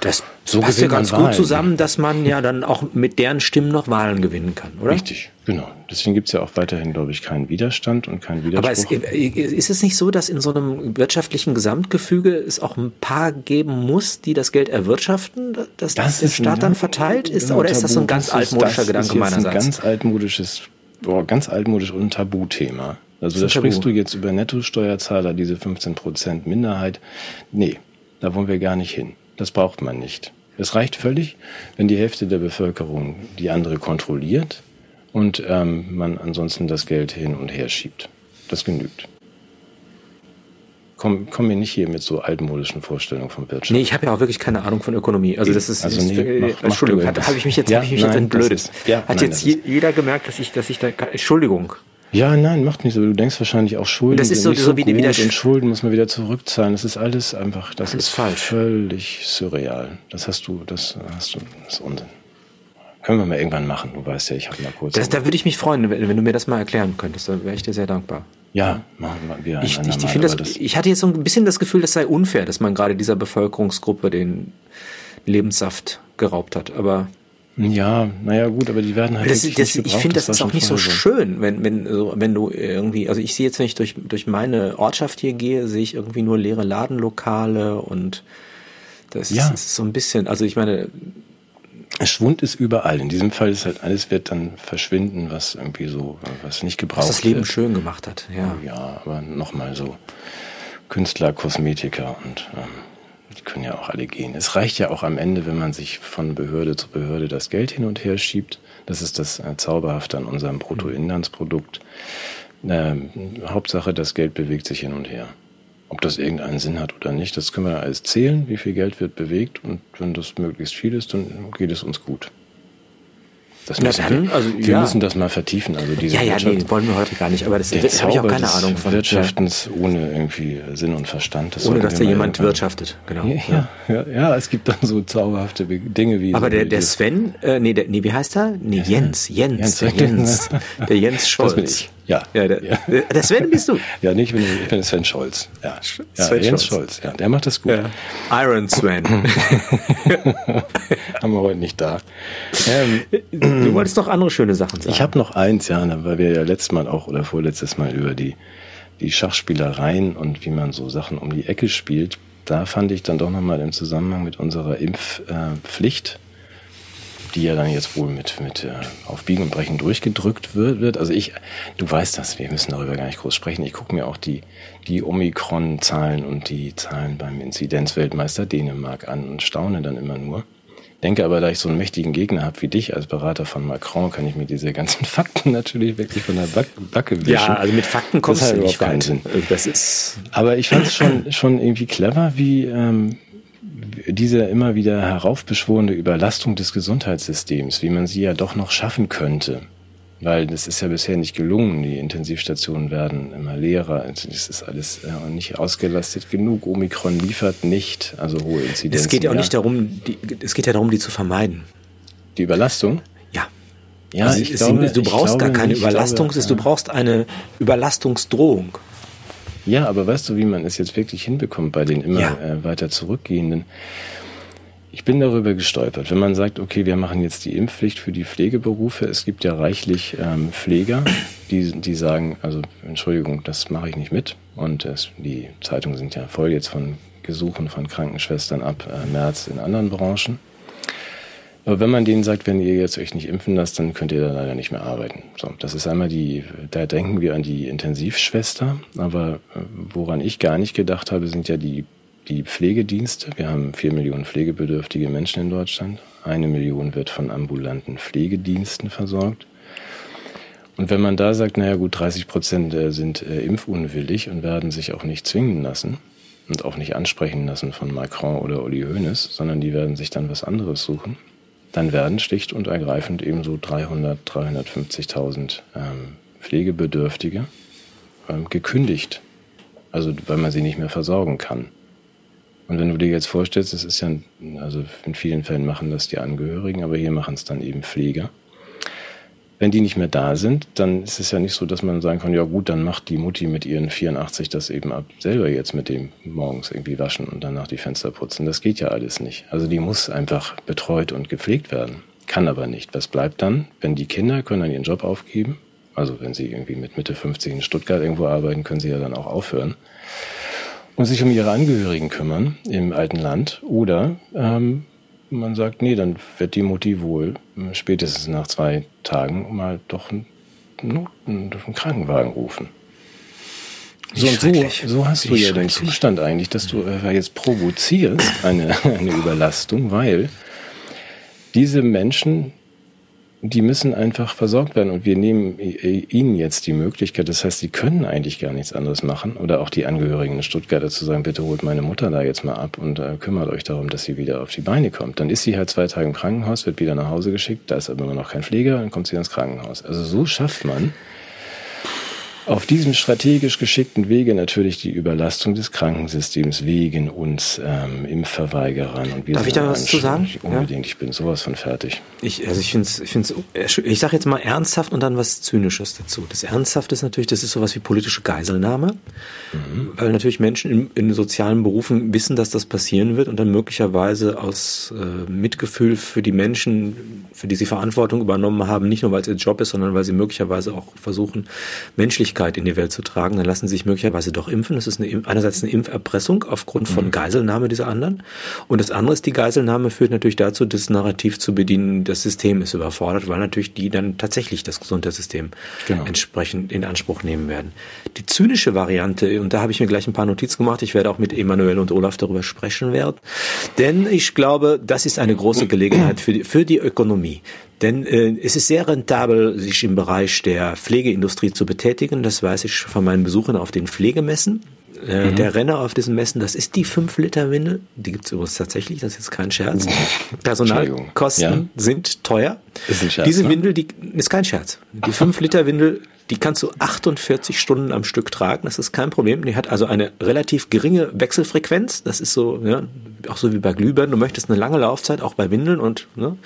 Das so passt ja ganz gut zusammen, dass man ja dann auch mit deren Stimmen noch Wahlen gewinnen kann, oder? Richtig, genau. Deswegen gibt es ja auch weiterhin, glaube ich, keinen Widerstand und keinen Widerspruch. Aber es, ist es nicht so, dass in so einem wirtschaftlichen Gesamtgefüge es auch ein paar geben muss, die das Geld erwirtschaften, dass das, der Staat dann verteilt ist? Genau, oder ist das so ein ganz altmodischer Gedanke meinerseits? Das ist ein ganz altmodisches boah, ganz altmodisch und ein Tabuthema. Also da sprichst Tabu. du jetzt über Nettosteuerzahler, diese 15 Prozent Minderheit. Nee, da wollen wir gar nicht hin. Das braucht man nicht. Es reicht völlig, wenn die Hälfte der Bevölkerung die andere kontrolliert und ähm, man ansonsten das Geld hin und her schiebt. Das genügt komm, komm mir nicht hier mit so altmodischen Vorstellungen von Wirtschaft. Nee, ich habe ja auch wirklich keine Ahnung von Ökonomie. Also das ist, also nee, ist, mach, Entschuldigung, habe ich mich jetzt, ja, hab ich mich nein, jetzt entblödet. Ist, ja, Hat nein, jetzt jeder gemerkt, dass ich, dass ich da, Entschuldigung. Ja, nein, macht nicht so. Du denkst wahrscheinlich auch Schulden das ist so, so, wie, gut und Schulden muss man wieder zurückzahlen. Das ist alles einfach, das alles ist falsch. völlig surreal. Das hast du, das hast du, das ist Unsinn. Können wir mal irgendwann machen. Du weißt ja, ich habe mal kurz. Das, da würde ich mich freuen, wenn, wenn, du mir das mal erklären könntest. Da wäre ich dir sehr dankbar. Ja, machen wir wieder. Ich, ich, ich, das, das, ich hatte jetzt so ein bisschen das Gefühl, das sei unfair, dass man gerade dieser Bevölkerungsgruppe den Lebenssaft geraubt hat. Aber ja, naja, gut, aber die werden halt. Das, das, ich finde, das, das ist auch nicht so schön, wenn, wenn, so, wenn du irgendwie, also ich sehe jetzt, wenn ich durch, durch meine Ortschaft hier gehe, sehe ich irgendwie nur leere Ladenlokale und das, ja. ist, ist so ein bisschen, also ich meine, Schwund ist überall. In diesem Fall ist halt alles wird dann verschwinden, was irgendwie so, was nicht gebraucht wird. Was das Leben wird. schön gemacht hat, ja. Ja, aber nochmal so Künstler, Kosmetiker und ähm, die können ja auch alle gehen. Es reicht ja auch am Ende, wenn man sich von Behörde zu Behörde das Geld hin und her schiebt. Das ist das äh, Zauberhafte an unserem Bruttoinlandsprodukt. Ähm, Hauptsache, das Geld bewegt sich hin und her. Ob das irgendeinen Sinn hat oder nicht, das können wir alles zählen, wie viel Geld wird bewegt und wenn das möglichst viel ist, dann geht es uns gut. Das müssen wir, also, wir ja. müssen das mal vertiefen. Also diese ja, ja, Wirtschaft, nee, wollen wir heute gar nicht, aber das habe ich auch keine Ahnung von. Wirtschaftens ohne irgendwie Sinn und Verstand. Das ohne, dass da jemand wirtschaftet, genau. Ja, ja, ja, es gibt dann so zauberhafte Dinge wie. Aber so der, der Sven, äh, nee, der, nee, wie heißt er? Nee, Jens, Jens, Jens, der Jens, der Jens Scholz. Ja. ja, der, ja. der Sven bist du. Ja, nicht, ich bin, ich bin Sven Scholz. Ja, ja Sven Jens Scholz. Scholz. Ja, der macht das gut. Ja. Iron Sven. [LAUGHS] Haben wir heute nicht da. Ähm, du wolltest doch andere schöne Sachen sagen. Ich habe noch eins, ja, weil wir ja letztes Mal auch oder vorletztes Mal über die, die Schachspielereien und wie man so Sachen um die Ecke spielt. Da fand ich dann doch nochmal im Zusammenhang mit unserer Impfpflicht die ja dann jetzt wohl mit, mit äh, auf Biegen und Brechen durchgedrückt wird, wird. Also ich, du weißt das, wir müssen darüber gar nicht groß sprechen. Ich gucke mir auch die, die Omikron-Zahlen und die Zahlen beim Inzidenzweltmeister Dänemark an und staune dann immer nur. Denke aber, da ich so einen mächtigen Gegner habe wie dich als Berater von Macron, kann ich mir diese ganzen [LAUGHS] Fakten natürlich wirklich von der Backe wischen. Ja, also mit Fakten kommt es halt nicht keinen Sinn. Das ist. Aber ich fand es schon, schon irgendwie clever, wie, ähm, diese immer wieder heraufbeschworene Überlastung des Gesundheitssystems, wie man sie ja doch noch schaffen könnte. Weil das ist ja bisher nicht gelungen. Die Intensivstationen werden immer leerer. Es ist alles äh, nicht ausgelastet genug. Omikron liefert nicht, also hohe Inzidenzen. Es geht ja auch nicht darum, die, es geht ja darum, die zu vermeiden. Die Überlastung? Ja. Ja, also ich glaube, du brauchst gar keine Überlastung, glaube, ja. du brauchst eine Überlastungsdrohung. Ja, aber weißt du, wie man es jetzt wirklich hinbekommt bei den immer ja. äh, weiter zurückgehenden? Ich bin darüber gestolpert. Wenn man sagt, okay, wir machen jetzt die Impfpflicht für die Pflegeberufe, es gibt ja reichlich ähm, Pfleger, die, die sagen, also Entschuldigung, das mache ich nicht mit. Und es, die Zeitungen sind ja voll jetzt von Gesuchen von Krankenschwestern ab äh, März in anderen Branchen. Aber wenn man denen sagt, wenn ihr jetzt euch nicht impfen lasst, dann könnt ihr da leider nicht mehr arbeiten. So, das ist einmal die, da denken wir an die Intensivschwester, aber äh, woran ich gar nicht gedacht habe, sind ja die, die Pflegedienste. Wir haben vier Millionen pflegebedürftige Menschen in Deutschland. Eine Million wird von ambulanten Pflegediensten versorgt. Und wenn man da sagt, naja gut, 30 Prozent äh, sind äh, impfunwillig und werden sich auch nicht zwingen lassen und auch nicht ansprechen lassen von Macron oder Uli Hoeneß, sondern die werden sich dann was anderes suchen, dann werden schlicht und ergreifend eben so 300, 350.000 ähm, Pflegebedürftige ähm, gekündigt. Also weil man sie nicht mehr versorgen kann. Und wenn du dir jetzt vorstellst, das ist ja, also in vielen Fällen machen das die Angehörigen, aber hier machen es dann eben Pfleger. Wenn die nicht mehr da sind, dann ist es ja nicht so, dass man sagen kann, ja gut, dann macht die Mutti mit ihren 84 das eben ab selber jetzt mit dem morgens irgendwie waschen und danach die Fenster putzen. Das geht ja alles nicht. Also die muss einfach betreut und gepflegt werden. Kann aber nicht. Was bleibt dann? Wenn die Kinder können dann ihren Job aufgeben, also wenn sie irgendwie mit Mitte 50 in Stuttgart irgendwo arbeiten, können sie ja dann auch aufhören und sich um ihre Angehörigen kümmern im alten Land. Oder ähm, man sagt, nee, dann wird die Mutti wohl äh, spätestens nach zwei Tagen mal doch einen, einen, einen Krankenwagen rufen. So, so, so hast du ja den Zustand eigentlich, dass du äh, jetzt provozierst eine, [LAUGHS] eine Überlastung, weil diese Menschen die müssen einfach versorgt werden und wir nehmen ihnen jetzt die Möglichkeit, das heißt, sie können eigentlich gar nichts anderes machen oder auch die Angehörigen in Stuttgart zu sagen, bitte holt meine Mutter da jetzt mal ab und äh, kümmert euch darum, dass sie wieder auf die Beine kommt. Dann ist sie halt zwei Tage im Krankenhaus, wird wieder nach Hause geschickt, da ist aber immer noch kein Pfleger, dann kommt sie ins Krankenhaus. Also so schafft man auf diesem strategisch geschickten Wege natürlich die Überlastung des Krankensystems wegen uns ähm, Impfverweigerern. Und wir Darf ich da was zu sagen? Unbedingt, ja? ich bin sowas von fertig. Ich, also ich finde es, ich, find's, ich sage jetzt mal ernsthaft und dann was Zynisches dazu. Das Ernsthafte ist natürlich, das ist sowas wie politische Geiselnahme, mhm. weil natürlich Menschen in, in, sozialen Berufen wissen, dass das passieren wird und dann möglicherweise aus äh, Mitgefühl für die Menschen, für die sie Verantwortung übernommen haben, nicht nur weil es ihr Job ist, sondern weil sie möglicherweise auch versuchen, menschlich Möglichkeit in die Welt zu tragen, dann lassen sie sich möglicherweise doch impfen. Das ist eine, einerseits eine Impferpressung aufgrund von mhm. Geiselnahme dieser anderen. Und das andere ist, die Geiselnahme führt natürlich dazu, das Narrativ zu bedienen, das System ist überfordert, weil natürlich die dann tatsächlich das Gesundheitssystem genau. entsprechend in Anspruch nehmen werden. Die zynische Variante, und da habe ich mir gleich ein paar Notizen gemacht, ich werde auch mit Emanuel und Olaf darüber sprechen werden, denn ich glaube, das ist eine große Gelegenheit für die, für die Ökonomie. Denn äh, es ist sehr rentabel, sich im Bereich der Pflegeindustrie zu betätigen. Das weiß ich von meinen Besuchen auf den Pflegemessen. Äh, mhm. Der Renner auf diesen Messen, das ist die 5-Liter-Windel. Die gibt es übrigens tatsächlich, das ist jetzt kein Scherz. Personalkosten ja. sind teuer. Ist ein Scherz, Diese ne? Windel, die ist kein Scherz. Die 5-Liter-Windel die kannst du 48 Stunden am Stück tragen, das ist kein Problem. Die hat also eine relativ geringe Wechselfrequenz. Das ist so, ja, auch so wie bei Glühbirnen. Du möchtest eine lange Laufzeit, auch bei Windeln und, ne?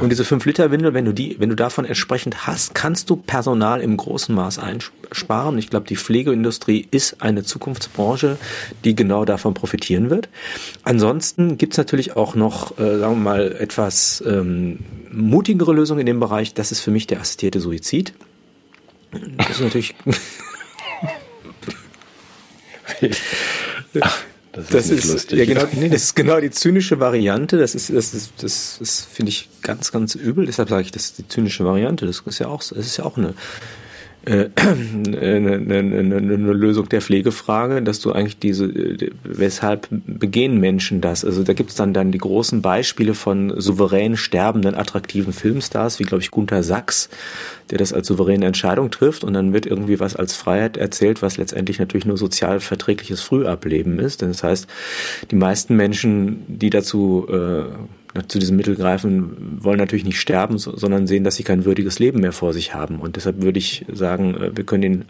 Und diese 5-Liter-Windel, wenn du die, wenn du davon entsprechend hast, kannst du Personal im großen Maß einsparen. Ich glaube, die Pflegeindustrie ist eine Zukunftsbranche, die genau davon profitieren wird. Ansonsten gibt's natürlich auch noch, äh, sagen wir mal, etwas ähm, mutigere Lösungen in dem Bereich. Das ist für mich der assistierte Suizid. Das ist natürlich. Ach, das ist, das ist lustig. Ja, genau, nee, das ist genau die zynische Variante. Das ist, das ist, das ist, finde ich ganz, ganz übel. Deshalb sage ich, das ist die zynische Variante. Das ist ja auch, das ist ja auch eine äh, [CLEARS THROAT] eine, eine, eine Lösung der Pflegefrage, dass du eigentlich diese, weshalb begehen Menschen das? Also da gibt es dann dann die großen Beispiele von souverän sterbenden, attraktiven Filmstars, wie glaube ich Gunther Sachs, der das als souveräne Entscheidung trifft und dann wird irgendwie was als Freiheit erzählt, was letztendlich natürlich nur sozial verträgliches Frühableben ist. Das heißt, die meisten Menschen, die dazu äh, zu diesem Mittel greifen, wollen natürlich nicht sterben, sondern sehen, dass sie kein würdiges Leben mehr vor sich haben. Und deshalb würde ich sagen, äh, wir können den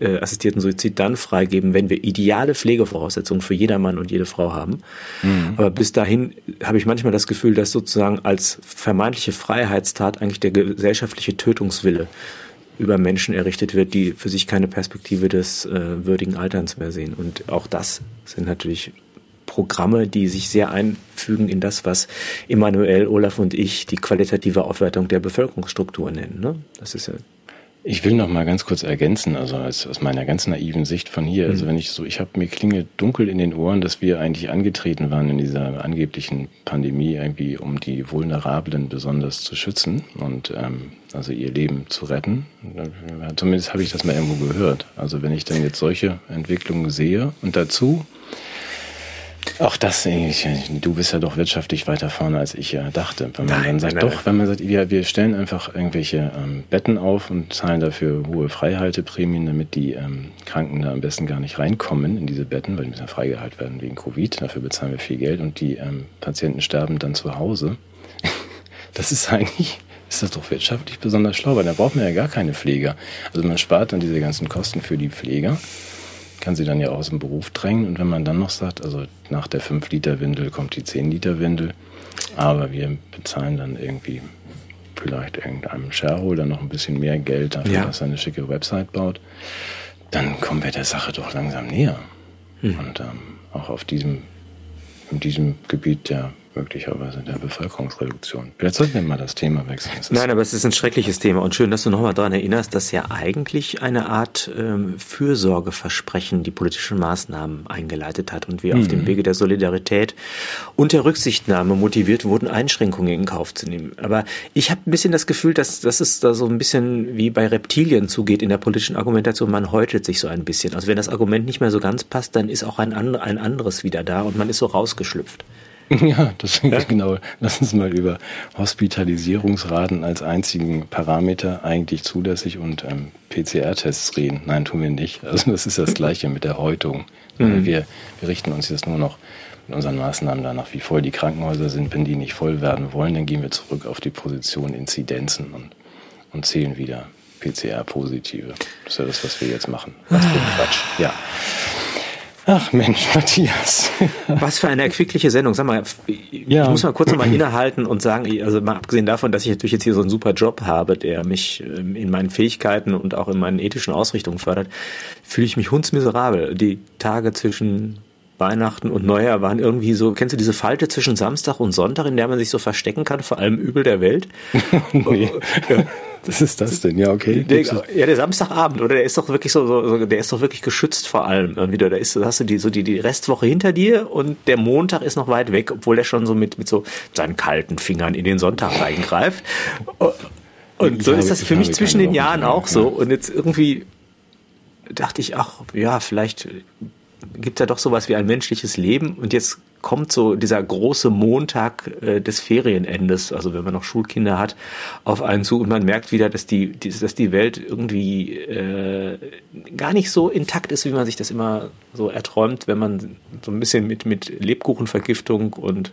äh, assistierten Suizid dann freigeben, wenn wir ideale Pflegevoraussetzungen für jedermann und jede Frau haben. Mhm. Aber bis dahin habe ich manchmal das Gefühl, dass sozusagen als vermeintliche Freiheitstat eigentlich der gesellschaftliche Tötungswille über Menschen errichtet wird, die für sich keine Perspektive des äh, würdigen Alterns mehr sehen. Und auch das sind natürlich Programme, die sich sehr einfügen in das, was Emanuel, Olaf und ich die qualitative Aufwertung der Bevölkerungsstruktur nennen. Ne? Das ist ja ich will noch mal ganz kurz ergänzen, also aus, aus meiner ganz naiven Sicht von hier. Also mhm. wenn ich so, ich habe mir klinge dunkel in den Ohren, dass wir eigentlich angetreten waren in dieser angeblichen Pandemie irgendwie, um die Vulnerablen besonders zu schützen und ähm, also ihr Leben zu retten. Zumindest habe ich das mal irgendwo gehört. Also wenn ich dann jetzt solche Entwicklungen sehe und dazu auch das, du bist ja doch wirtschaftlich weiter vorne, als ich ja dachte. Wenn man nein, dann sagt, nein, doch, wenn man sagt, wir, wir stellen einfach irgendwelche ähm, Betten auf und zahlen dafür hohe Freihalteprämien, damit die ähm, Kranken da am besten gar nicht reinkommen in diese Betten, weil die müssen ja freigehalten werden wegen Covid. Dafür bezahlen wir viel Geld und die ähm, Patienten sterben dann zu Hause. [LAUGHS] das ist eigentlich, ist das doch wirtschaftlich besonders schlau, weil da braucht man ja gar keine Pfleger. Also man spart dann diese ganzen Kosten für die Pfleger, kann sie dann ja auch aus dem Beruf drängen. Und wenn man dann noch sagt, also nach der 5-Liter-Windel kommt die 10-Liter-Windel, aber wir bezahlen dann irgendwie vielleicht irgendeinem Shareholder noch ein bisschen mehr Geld dafür, ja. dass er eine schicke Website baut, dann kommen wir der Sache doch langsam näher. Hm. Und ähm, auch auf diesem, in diesem Gebiet der möglicherweise der Bevölkerungsreduktion. Vielleicht sollten wir mal das Thema wechseln. Das Nein, aber es ist ein schreckliches Thema und schön, dass du nochmal daran erinnerst, dass ja eigentlich eine Art ähm, Fürsorgeversprechen die politischen Maßnahmen eingeleitet hat und wir mhm. auf dem Wege der Solidarität und der Rücksichtnahme motiviert wurden, Einschränkungen in Kauf zu nehmen. Aber ich habe ein bisschen das Gefühl, dass, dass es da so ein bisschen wie bei Reptilien zugeht in der politischen Argumentation. Man häutet sich so ein bisschen. Also wenn das Argument nicht mehr so ganz passt, dann ist auch ein, ein anderes wieder da und man ist so rausgeschlüpft. [LAUGHS] Ja, das ja? [LAUGHS] genau. Lass uns mal über Hospitalisierungsraten als einzigen Parameter eigentlich zulässig und ähm, PCR-Tests reden. Nein, tun wir nicht. Also das ist das Gleiche mit der Häutung. Mhm. Wir, wir richten uns jetzt nur noch mit unseren Maßnahmen danach, wie voll die Krankenhäuser sind. Wenn die nicht voll werden wollen, dann gehen wir zurück auf die Position Inzidenzen und, und zählen wieder PCR-Positive. Das ist ja das, was wir jetzt machen. Was für Quatsch. Ja. Ach Mensch, [LAUGHS] Matthias. Was für eine erquickliche Sendung. Sag mal, ja. ich muss mal kurz nochmal innehalten und sagen, also mal abgesehen davon, dass ich natürlich jetzt hier so einen super Job habe, der mich ähm, in meinen Fähigkeiten und auch in meinen ethischen Ausrichtungen fördert, fühle ich mich hundsmiserabel. Die Tage zwischen Weihnachten und Neujahr waren irgendwie so, kennst du diese Falte zwischen Samstag und Sonntag, in der man sich so verstecken kann vor allem Übel der Welt? [LAUGHS] nee. Was ist das denn? Ja, okay. Der, ja, der Samstagabend, oder? Der ist doch wirklich so, so, der ist doch wirklich geschützt vor allem irgendwie. Da ist, da hast du die, so die, die Restwoche hinter dir und der Montag ist noch weit weg, obwohl der schon so mit, mit so seinen kalten Fingern in den Sonntag reingreift. Und so ist das für mich zwischen den Jahren auch so. Und jetzt irgendwie dachte ich, ach, ja, vielleicht gibt ja doch sowas wie ein menschliches Leben und jetzt kommt so dieser große Montag äh, des Ferienendes, also wenn man noch Schulkinder hat, auf einen zu und man merkt wieder, dass die, die dass die Welt irgendwie äh, gar nicht so intakt ist, wie man sich das immer so erträumt, wenn man so ein bisschen mit mit Lebkuchenvergiftung und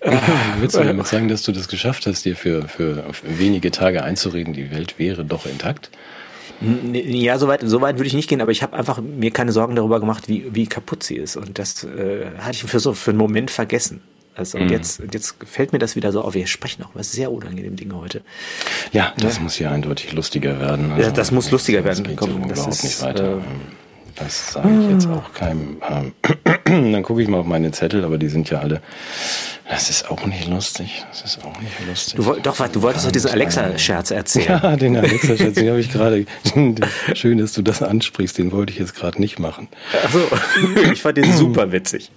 äh, Willst du damit sagen, dass du das geschafft hast, dir für, für wenige Tage einzureden, die Welt wäre doch intakt? Ja, soweit so weit würde ich nicht gehen, aber ich habe einfach mir keine Sorgen darüber gemacht, wie, wie kaputt sie ist. Und das äh, hatte ich für so für einen Moment vergessen. Also und mhm. jetzt, jetzt fällt mir das wieder so auf. Wir sprechen auch über sehr unangenehme Dinge heute. Ja, das ja. muss hier eindeutig lustiger werden. Also, ja, das muss lustiger werden. Das geht Komm, so das ist, nicht weiter. Äh, das sage ich jetzt auch keinem. Ähm, [CLEARS THROAT] dann gucke ich mal auf meine Zettel, aber die sind ja alle. Das ist auch nicht lustig. Das ist auch nicht lustig. Du, doch, du wolltest doch diesen Alexa-Scherz erzählen. Ja, den [LAUGHS] Alexa-Scherz, den habe ich gerade. Schön, dass du das ansprichst. Den wollte ich jetzt gerade nicht machen. Achso, [LAUGHS] ich fand den super witzig.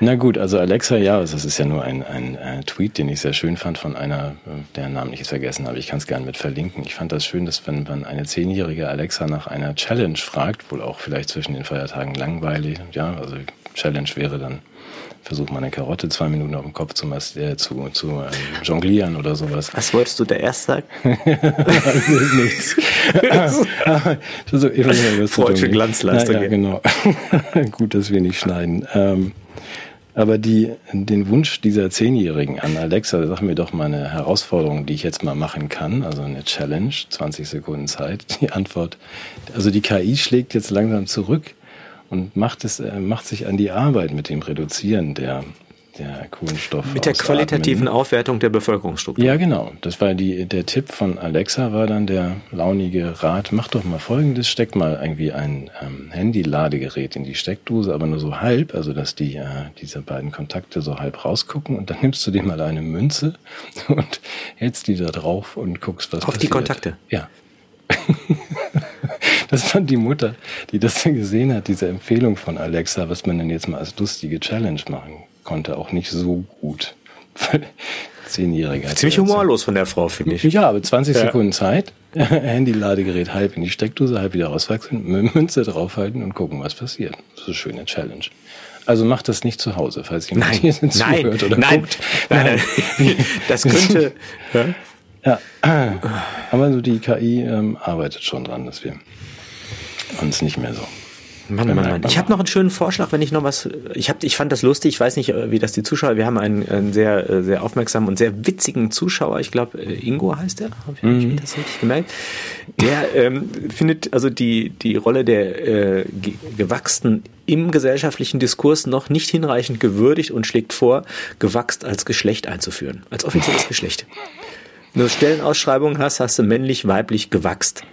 Na gut, also Alexa, ja, das ist ja nur ein, ein, ein Tweet, den ich sehr schön fand von einer, der Namen nicht vergessen habe. Ich kann es gerne mit verlinken. Ich fand das schön, dass wenn man eine zehnjährige Alexa nach einer Challenge fragt, wohl auch vielleicht zwischen den Feiertagen langweilig, ja, also Challenge wäre dann versuch mal eine Karotte zwei Minuten auf dem Kopf zu, äh, zu, zu ähm, jonglieren oder sowas. Was wolltest du [LAUGHS] [LAUGHS] [LAUGHS] da erst sagen? nichts. so, Freudsche Glanzleistung. Ja, ja, genau. Gut, dass wir nicht schneiden. Ähm, aber die, den Wunsch dieser Zehnjährigen an Alexa, sag mir doch mal eine Herausforderung, die ich jetzt mal machen kann, also eine Challenge, 20 Sekunden Zeit. [LAUGHS] Die Antwort, also die KI schlägt jetzt langsam zurück und macht es, äh, macht sich an die Arbeit mit dem Reduzieren der der Kohlenstoff. Mit der qualitativen Aufwertung der Bevölkerungsstruktur. Ja, genau. Das war die, der Tipp von Alexa, war dann der launige Rat, mach doch mal folgendes, steck mal irgendwie ein ähm, Handy-Ladegerät in die Steckdose, aber nur so halb, also dass die, äh, diese beiden Kontakte so halb rausgucken und dann nimmst du dir mal eine Münze [LAUGHS] und hältst die da drauf und guckst, was Auf passiert. die Kontakte? Ja. [LAUGHS] das fand die Mutter, die das [LAUGHS] gesehen hat, diese Empfehlung von Alexa, was man denn jetzt mal als lustige Challenge machen konnte auch nicht so gut. [LAUGHS] Zehnjähriger. Ziemlich humorlos von der Frau, finde ich. Ja, aber 20 ja. Sekunden Zeit, [LAUGHS] Handy-Ladegerät halb in die Steckdose, halb wieder rauswachsen, Münze draufhalten und gucken, was passiert. Das ist eine schöne Challenge. Also macht das nicht zu Hause, falls jemand nein, hier sind zuhört oder nein, guckt. [LAUGHS] Nein, nein. das könnte. ja. ja. Aber so die KI ähm, arbeitet schon dran, dass wir uns nicht mehr so Mann, Mann, Mann. Ich habe noch einen schönen Vorschlag, wenn ich noch was. Ich hab, ich fand das lustig. Ich weiß nicht, äh, wie das die Zuschauer. Wir haben einen, einen sehr, äh, sehr aufmerksamen und sehr witzigen Zuschauer. Ich glaube, äh, Ingo heißt der. Habe ich, mhm. das richtig gemerkt? Der ähm, findet also die die Rolle der äh, Gewachsenen im gesellschaftlichen Diskurs noch nicht hinreichend gewürdigt und schlägt vor, gewachst als Geschlecht einzuführen, als offizielles [LAUGHS] Geschlecht. Wenn du Stellenausschreibungen hast, hast du männlich, weiblich, gewachst.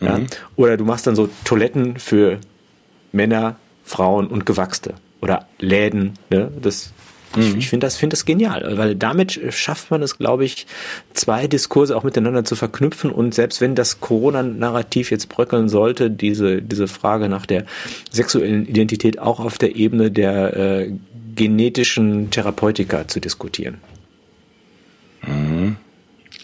Ja? Mhm. Oder du machst dann so Toiletten für Männer, Frauen und Gewachste. Oder Läden. Ne? Das, mhm. Ich, ich finde das, finde das genial, weil damit schafft man es, glaube ich, zwei Diskurse auch miteinander zu verknüpfen und selbst wenn das Corona-Narrativ jetzt bröckeln sollte, diese, diese Frage nach der sexuellen Identität auch auf der Ebene der äh, genetischen Therapeutika zu diskutieren. Mhm.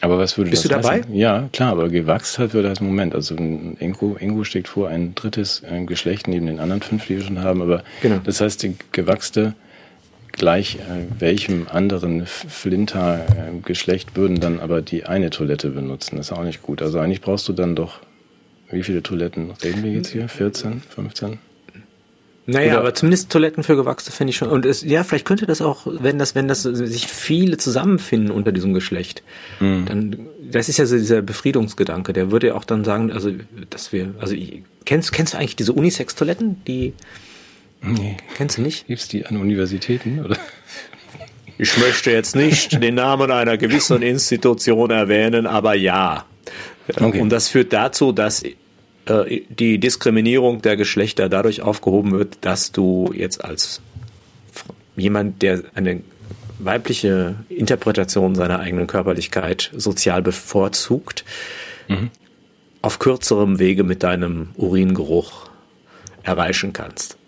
Aber was würde Bist das du dabei? Heißen? Ja, klar, aber gewachsen hat würde das Moment. Also Ingo, Ingo steckt vor ein drittes Geschlecht neben den anderen fünf, die wir schon haben. Aber genau. das heißt, die gewachste gleich äh, welchem anderen Flinter-Geschlecht würden dann aber die eine Toilette benutzen. Das ist auch nicht gut. Also eigentlich brauchst du dann doch, wie viele Toiletten reden wir jetzt hier? 14, 15? Naja, Oder aber zumindest Toiletten für Gewachste finde ich schon. Und es, ja, vielleicht könnte das auch, wenn das, wenn das sich viele zusammenfinden unter diesem Geschlecht, mhm. dann, das ist ja so dieser Befriedungsgedanke, der würde ja auch dann sagen, also, dass wir, also, kennst, kennst du eigentlich diese Unisex-Toiletten, die, nee. Kennst du nicht? Gibt's die an Universitäten, oder? Ich möchte jetzt nicht den Namen einer gewissen Institution erwähnen, aber ja. Okay. Und das führt dazu, dass äh, die Diskriminierung der Geschlechter dadurch aufgehoben wird, dass du jetzt als jemand, der eine weibliche Interpretation seiner eigenen Körperlichkeit sozial bevorzugt, mhm. auf kürzerem Wege mit deinem Uringeruch erreichen kannst.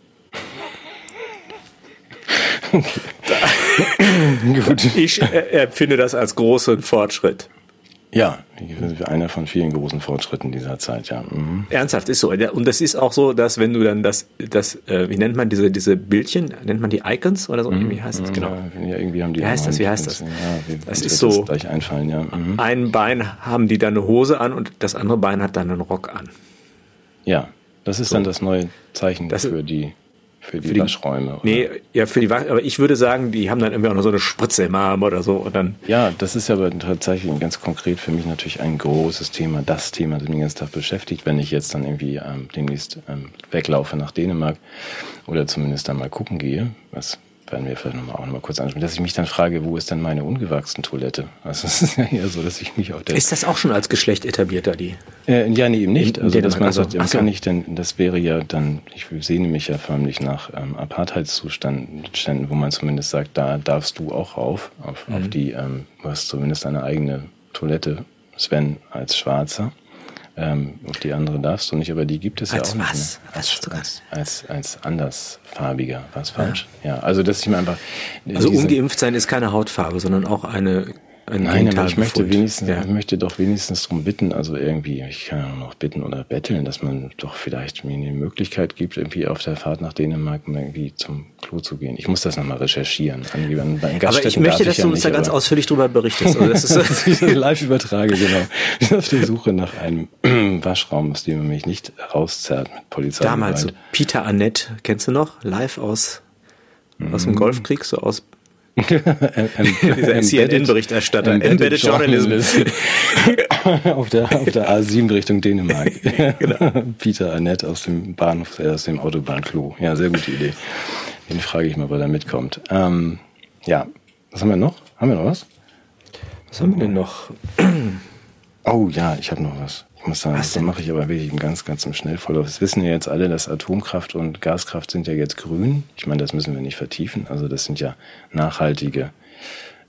[LAUGHS] [LAUGHS] Gut. Ich äh, empfinde das als großen Fortschritt. Ja, einer von vielen großen Fortschritten dieser Zeit, ja. Mhm. Ernsthaft ist so. Und das ist auch so, dass wenn du dann das, das, äh, wie nennt man diese, diese Bildchen, nennt man die Icons oder so? Mhm. Wie heißt das genau? Ja, irgendwie haben die. Wie heißt das? Wie heißt das? Ja, wie, das ist so. Das gleich einfallen, ja. Mhm. Ein Bein haben die dann eine Hose an und das andere Bein hat dann einen Rock an. Ja, das ist so. dann das neue Zeichen das für die für die, für die Waschräume. Oder? Nee, ja, für die Wasch, aber ich würde sagen, die haben dann irgendwie auch noch so eine Spritze im Arm oder so und dann. Ja, das ist aber tatsächlich ganz konkret für mich natürlich ein großes Thema, das Thema, das mich den ganzen Tag beschäftigt, wenn ich jetzt dann irgendwie ähm, demnächst ähm, weglaufe nach Dänemark oder zumindest dann mal gucken gehe, was werden wir vielleicht nochmal auch nochmal kurz ansprechen, dass ich mich dann frage, wo ist denn meine ungewachsene Toilette? Also es ist ja eher so, dass ich mich der... Ist das auch schon als Geschlecht etabliert, da die? Äh, ja, nee, eben nicht. Also dass man sagt, ja, kann ich denn, das wäre ja dann, ich sehne mich ja förmlich nach ähm, Apartheidszuständen, wo man zumindest sagt, da darfst du auch rauf, auf, mhm. auf die, ähm, du hast zumindest eine eigene Toilette, Sven als Schwarzer. Ähm, auf die andere darfst du nicht, aber die gibt es als ja auch was? nicht. Ne? Als, als, als, als andersfarbiger, was falsch. Ja. ja. also dass ich mir einfach. Also ungeimpft sein ist keine Hautfarbe, sondern auch eine ein Nein, aber ich möchte wenigstens, ja. ich möchte doch wenigstens darum bitten, also irgendwie, ich kann ja noch bitten oder betteln, dass man doch vielleicht mir eine Möglichkeit gibt, irgendwie auf der Fahrt nach Dänemark irgendwie zum Klo zu gehen. Ich muss das nochmal recherchieren. aber ich möchte, dass du uns da ganz ausführlich drüber berichtest. Also das ist [LAUGHS] live übertrage, genau. Ich bin auf der Suche nach einem [CLEARS THROAT] Waschraum, aus dem man mich nicht rauszerrt mit Polizei. Damals so Peter Annette, kennst du noch? Live aus, aus dem mhm. Golfkrieg, so aus [LAUGHS] Dieser CNN-Berichterstatter. Embedded, Embedded Journalism. [LAUGHS] auf, der, auf der A7 Richtung Dänemark. [LAUGHS] genau. Peter Annette aus dem Bahnhof, äh, aus dem Autobahnklo. Ja, sehr gute Idee. Den frage ich mal, ob er da mitkommt. Ähm, ja, was haben wir noch? Haben wir noch was? Was haben wir denn noch? Oh ja, ich habe noch was. Ich muss sagen, Was das mache ich aber wirklich im ganz, ganz im Schnellvorlauf. Das wissen ja jetzt alle, dass Atomkraft und Gaskraft sind ja jetzt grün. Ich meine, das müssen wir nicht vertiefen. Also das sind ja nachhaltige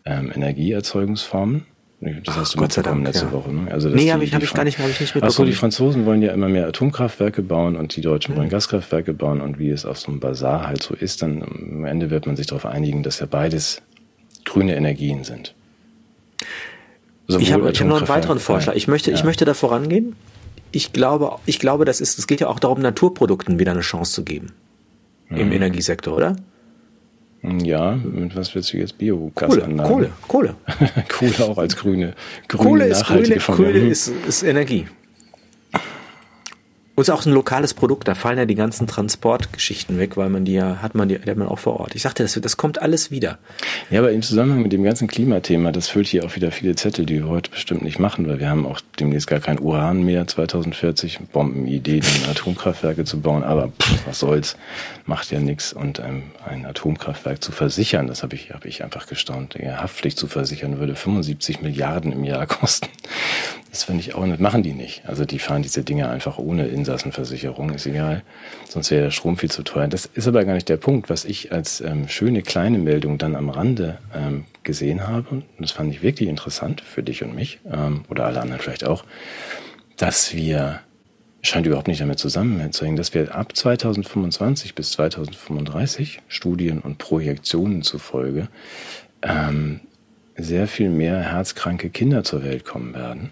ähm, Energieerzeugungsformen. Das hast du Gott mitbekommen letzte ja. Woche. Ne? Also, nee, habe ich, hab ich gar nicht, hab ich nicht mitbekommen. Achso, die Franzosen wollen ja immer mehr Atomkraftwerke bauen und die Deutschen wollen mhm. Gaskraftwerke bauen. Und wie es auf so einem Bazar halt so ist, dann am Ende wird man sich darauf einigen, dass ja beides grüne Energien sind. Ich habe hab noch einen weiteren Vorschlag. Ich möchte, ja. ich möchte da vorangehen. Ich glaube, ich glaube, das ist, es geht ja auch darum, Naturprodukten wieder eine Chance zu geben. Mhm. Im Energiesektor, oder? Ja, mit was willst du jetzt Biogasanlagen? Kohle, Kohle. Kohle. [LAUGHS] Kohle auch als grüne, grüne Kohle ist grüne, Kohle ist, ist Energie. Und es ist auch ein lokales Produkt, da fallen ja die ganzen Transportgeschichten weg, weil man die ja, hat man die, die hat man auch vor Ort. Ich sagte, das, das kommt alles wieder. Ja, aber im Zusammenhang mit dem ganzen Klimathema, das füllt hier auch wieder viele Zettel, die wir heute bestimmt nicht machen, weil wir haben auch demnächst gar kein Uran mehr 2040, Bombenidee, Atomkraftwerke zu bauen, aber pff, was soll's, macht ja nichts. Und ähm, ein Atomkraftwerk zu versichern, das habe ich, hab ich einfach gestaunt. Ja, Haftpflicht zu versichern würde 75 Milliarden im Jahr [LAUGHS] kosten. Das finde ich auch nicht, machen die nicht. Also die fahren diese Dinge einfach ohne Insassenversicherung, ist egal. Sonst wäre der Strom viel zu teuer. Das ist aber gar nicht der Punkt, was ich als ähm, schöne kleine Meldung dann am Rande ähm, gesehen habe. Und das fand ich wirklich interessant für dich und mich ähm, oder alle anderen vielleicht auch, dass wir scheint überhaupt nicht damit zusammenzuhängen, dass wir ab 2025 bis 2035 Studien und Projektionen zufolge ähm, sehr viel mehr herzkranke Kinder zur Welt kommen werden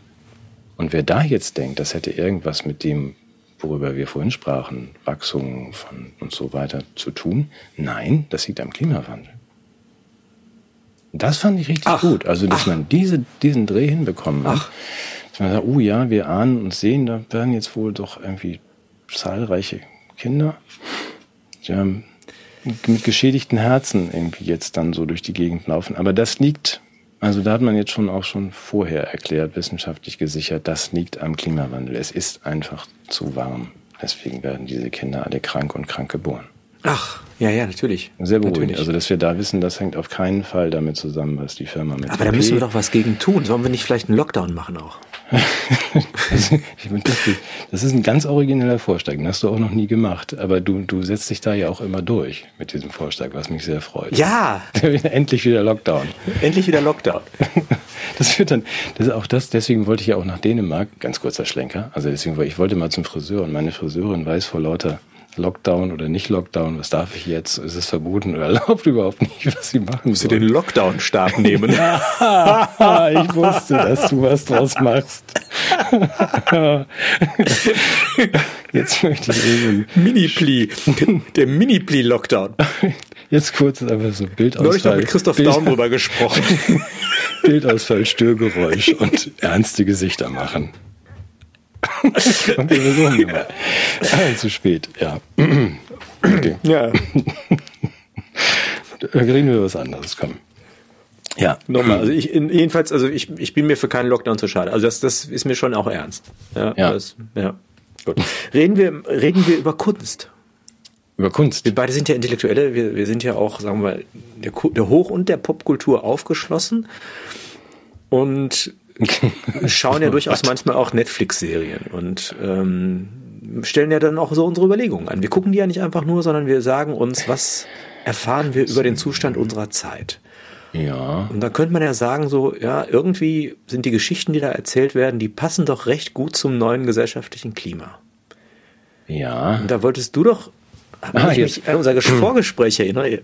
und wer da jetzt denkt, das hätte irgendwas mit dem, worüber wir vorhin sprachen, Wachstum von und so weiter zu tun, nein, das liegt am Klimawandel. Das fand ich richtig ach, gut. Also, dass ach. man diese, diesen Dreh hinbekommen hat. Dass man sagt, oh ja, wir ahnen und sehen, da werden jetzt wohl doch irgendwie zahlreiche Kinder, haben mit geschädigten Herzen irgendwie jetzt dann so durch die Gegend laufen. Aber das liegt also da hat man jetzt schon auch schon vorher erklärt, wissenschaftlich gesichert, das liegt am Klimawandel. Es ist einfach zu warm. Deswegen werden diese Kinder alle krank und krank geboren. Ach, ja, ja, natürlich. Sehr beruhigend. Natürlich. Also, dass wir da wissen, das hängt auf keinen Fall damit zusammen, was die Firma mit. Aber da müssen wir doch was gegen tun. Sollen wir nicht vielleicht einen Lockdown machen auch? [LAUGHS] das ist ein ganz origineller Vorschlag, den hast du auch noch nie gemacht. Aber du, du setzt dich da ja auch immer durch mit diesem Vorschlag, was mich sehr freut. Ja! [LAUGHS] Endlich wieder Lockdown. Endlich wieder Lockdown. [LAUGHS] Das wird dann, das ist auch das, deswegen wollte ich ja auch nach Dänemark, ganz kurzer Schlenker. Also deswegen, ich wollte mal zum Friseur und meine Friseurin weiß vor lauter Lockdown oder nicht Lockdown, was darf ich jetzt? Ist es verboten oder [LAUGHS] erlaubt überhaupt nicht, was sie machen Musst du den Lockdown-Stab nehmen? [LAUGHS] ja, [LAUGHS] ich wusste, dass du was draus machst. jetzt möchte ich eben... Mini-Pli, der Mini-Pli-Lockdown. Jetzt kurz einfach so Bildausfall. Neulich noch mit Christoph Bild, Daum drüber gesprochen. Bildausfall, Störgeräusch und ernste Gesichter machen. Okay, versuchen wir mal. Ah, zu spät, ja. [CLEARS THROAT] Okay. Ja. [LAUGHS] Reden wir über was anderes, komm. Ja. Nochmal, also ich, jedenfalls, also ich, ich bin mir für keinen Lockdown zu schade. Also das, das ist mir schon auch ernst. Ja. ja. Das, ja. Gut. Reden wir, reden wir über Kunst. Über Kunst. Wir beide sind ja Intellektuelle, wir, wir sind ja auch, sagen wir mal, der, der Hoch- und der Popkultur aufgeschlossen. Und [LAUGHS] schauen ja durchaus manchmal auch Netflix-Serien und ähm, stellen ja dann auch so unsere Überlegungen an. Wir gucken die ja nicht einfach nur, sondern wir sagen uns, was erfahren wir über den Zustand unserer Zeit. Ja. Und da könnte man ja sagen, so, ja, irgendwie sind die Geschichten, die da erzählt werden, die passen doch recht gut zum neuen gesellschaftlichen Klima. Ja. Und da wolltest du doch Ah, ich mich an unser Vorgespräch erinnere,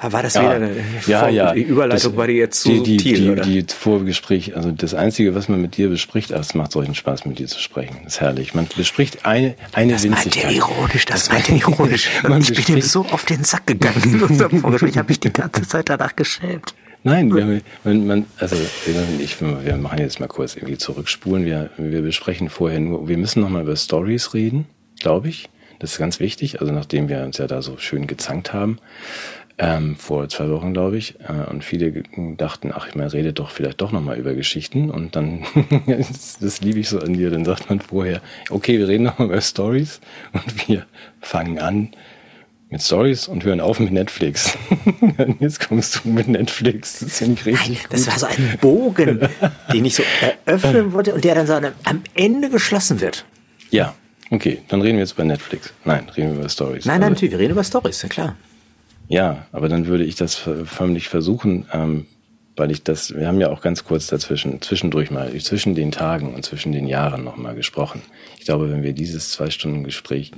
war das ja, wieder eine ja, ja. Die Überleitung das, war die jetzt zu die, subtil, die, oder? Die Vorgespräch, also das Einzige, was man mit dir bespricht, ach, es macht solchen Spaß, mit dir zu sprechen. Das ist herrlich. Man bespricht eine, eine das Winzigkeit. Das meint ironisch, das meint ironisch. [LAUGHS] man ich bin ihm so auf den Sack gegangen in unserem Vorgespräch. Ich habe mich die ganze Zeit danach geschämt. Nein, wir, man, man, also ich, wir machen jetzt mal kurz irgendwie zurückspulen. Wir, wir besprechen vorher nur, wir müssen nochmal über Stories reden, glaube ich. Das ist ganz wichtig. Also nachdem wir uns ja da so schön gezankt haben, ähm, vor zwei Wochen, glaube ich, äh, und viele dachten, ach, man redet doch vielleicht doch nochmal über Geschichten und dann, [LAUGHS] das, das liebe ich so an dir, dann sagt man vorher, okay, wir reden nochmal über Stories und wir fangen an mit Stories und hören auf mit Netflix. [LAUGHS] Jetzt kommst du mit Netflix. Das ich Nein, Das war so ein Bogen, den ich so eröffnen wollte und der dann so am Ende geschlossen wird. Ja, Okay, dann reden wir jetzt über Netflix. Nein, reden wir über Stories. Nein, nein, also, natürlich, wir reden über Stories, ja klar. Ja, aber dann würde ich das förmlich versuchen, ähm, weil ich das, wir haben ja auch ganz kurz dazwischen, zwischendurch mal, zwischen den Tagen und zwischen den Jahren nochmal gesprochen. Ich glaube, wenn wir dieses zwei Stunden Gespräch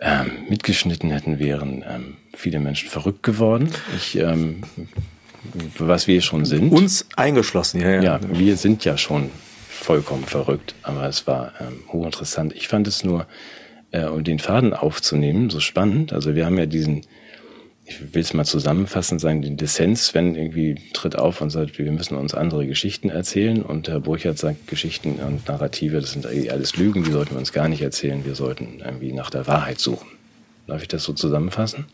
ähm, mitgeschnitten hätten, wären ähm, viele Menschen verrückt geworden. Ich, ähm, was wir schon sind. Uns eingeschlossen, ja, ja. Ja, wir sind ja schon vollkommen verrückt, aber es war ähm, hochinteressant. Ich fand es nur, äh, um den Faden aufzunehmen, so spannend. Also wir haben ja diesen, ich will es mal zusammenfassen sein, die Dissens, wenn irgendwie tritt auf und sagt, wir müssen uns andere Geschichten erzählen und Herr Burchardt sagt, Geschichten und Narrative, das sind alles Lügen, die sollten wir uns gar nicht erzählen, wir sollten irgendwie nach der Wahrheit suchen. Darf ich das so zusammenfassen?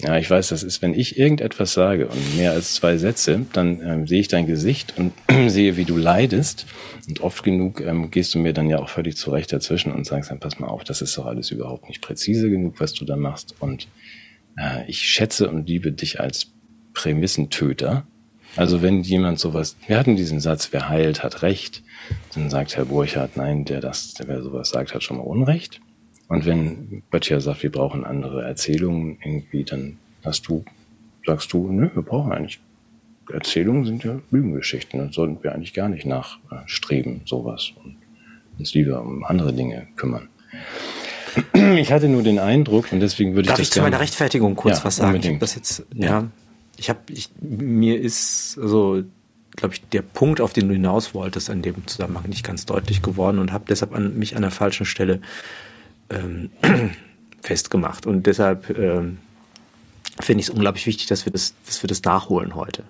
Ja, ich weiß, das ist, wenn ich irgendetwas sage und mehr als zwei Sätze, dann ähm, sehe ich dein Gesicht und [CLEARS THROAT] sehe, wie du leidest. Und oft genug ähm, gehst du mir dann ja auch völlig zurecht dazwischen und sagst dann, pass mal auf, das ist doch alles überhaupt nicht präzise genug, was du da machst. Und äh, ich schätze und liebe dich als Prämissentöter. Also wenn jemand sowas, wir hatten diesen Satz, wer heilt, hat Recht, dann sagt Herr Burchardt, nein, der das, der wer sowas sagt, hat schon mal Unrecht. Und wenn Böttcher sagt, wir brauchen andere Erzählungen irgendwie, dann hast du, sagst du, nö, wir brauchen eigentlich Erzählungen sind ja Lügengeschichten. Dann sollten wir eigentlich gar nicht nachstreben, sowas. Und uns lieber um andere Dinge kümmern. [CLEARS THROAT] Ich hatte nur den Eindruck und deswegen würde Darf ich das ich zu meiner Rechtfertigung kurz ja, was sagen? Unbedingt. Ich das jetzt, ja, ja. ich habe, ich, mir ist also, glaube ich, der Punkt, auf den du hinaus wolltest, an dem Zusammenhang nicht ganz deutlich geworden und habe deshalb an, mich an der falschen Stelle ähm, [CLEARS THROAT] festgemacht. Und deshalb ähm, finde ich es unglaublich wichtig, dass wir das, dass wir das nachholen heute.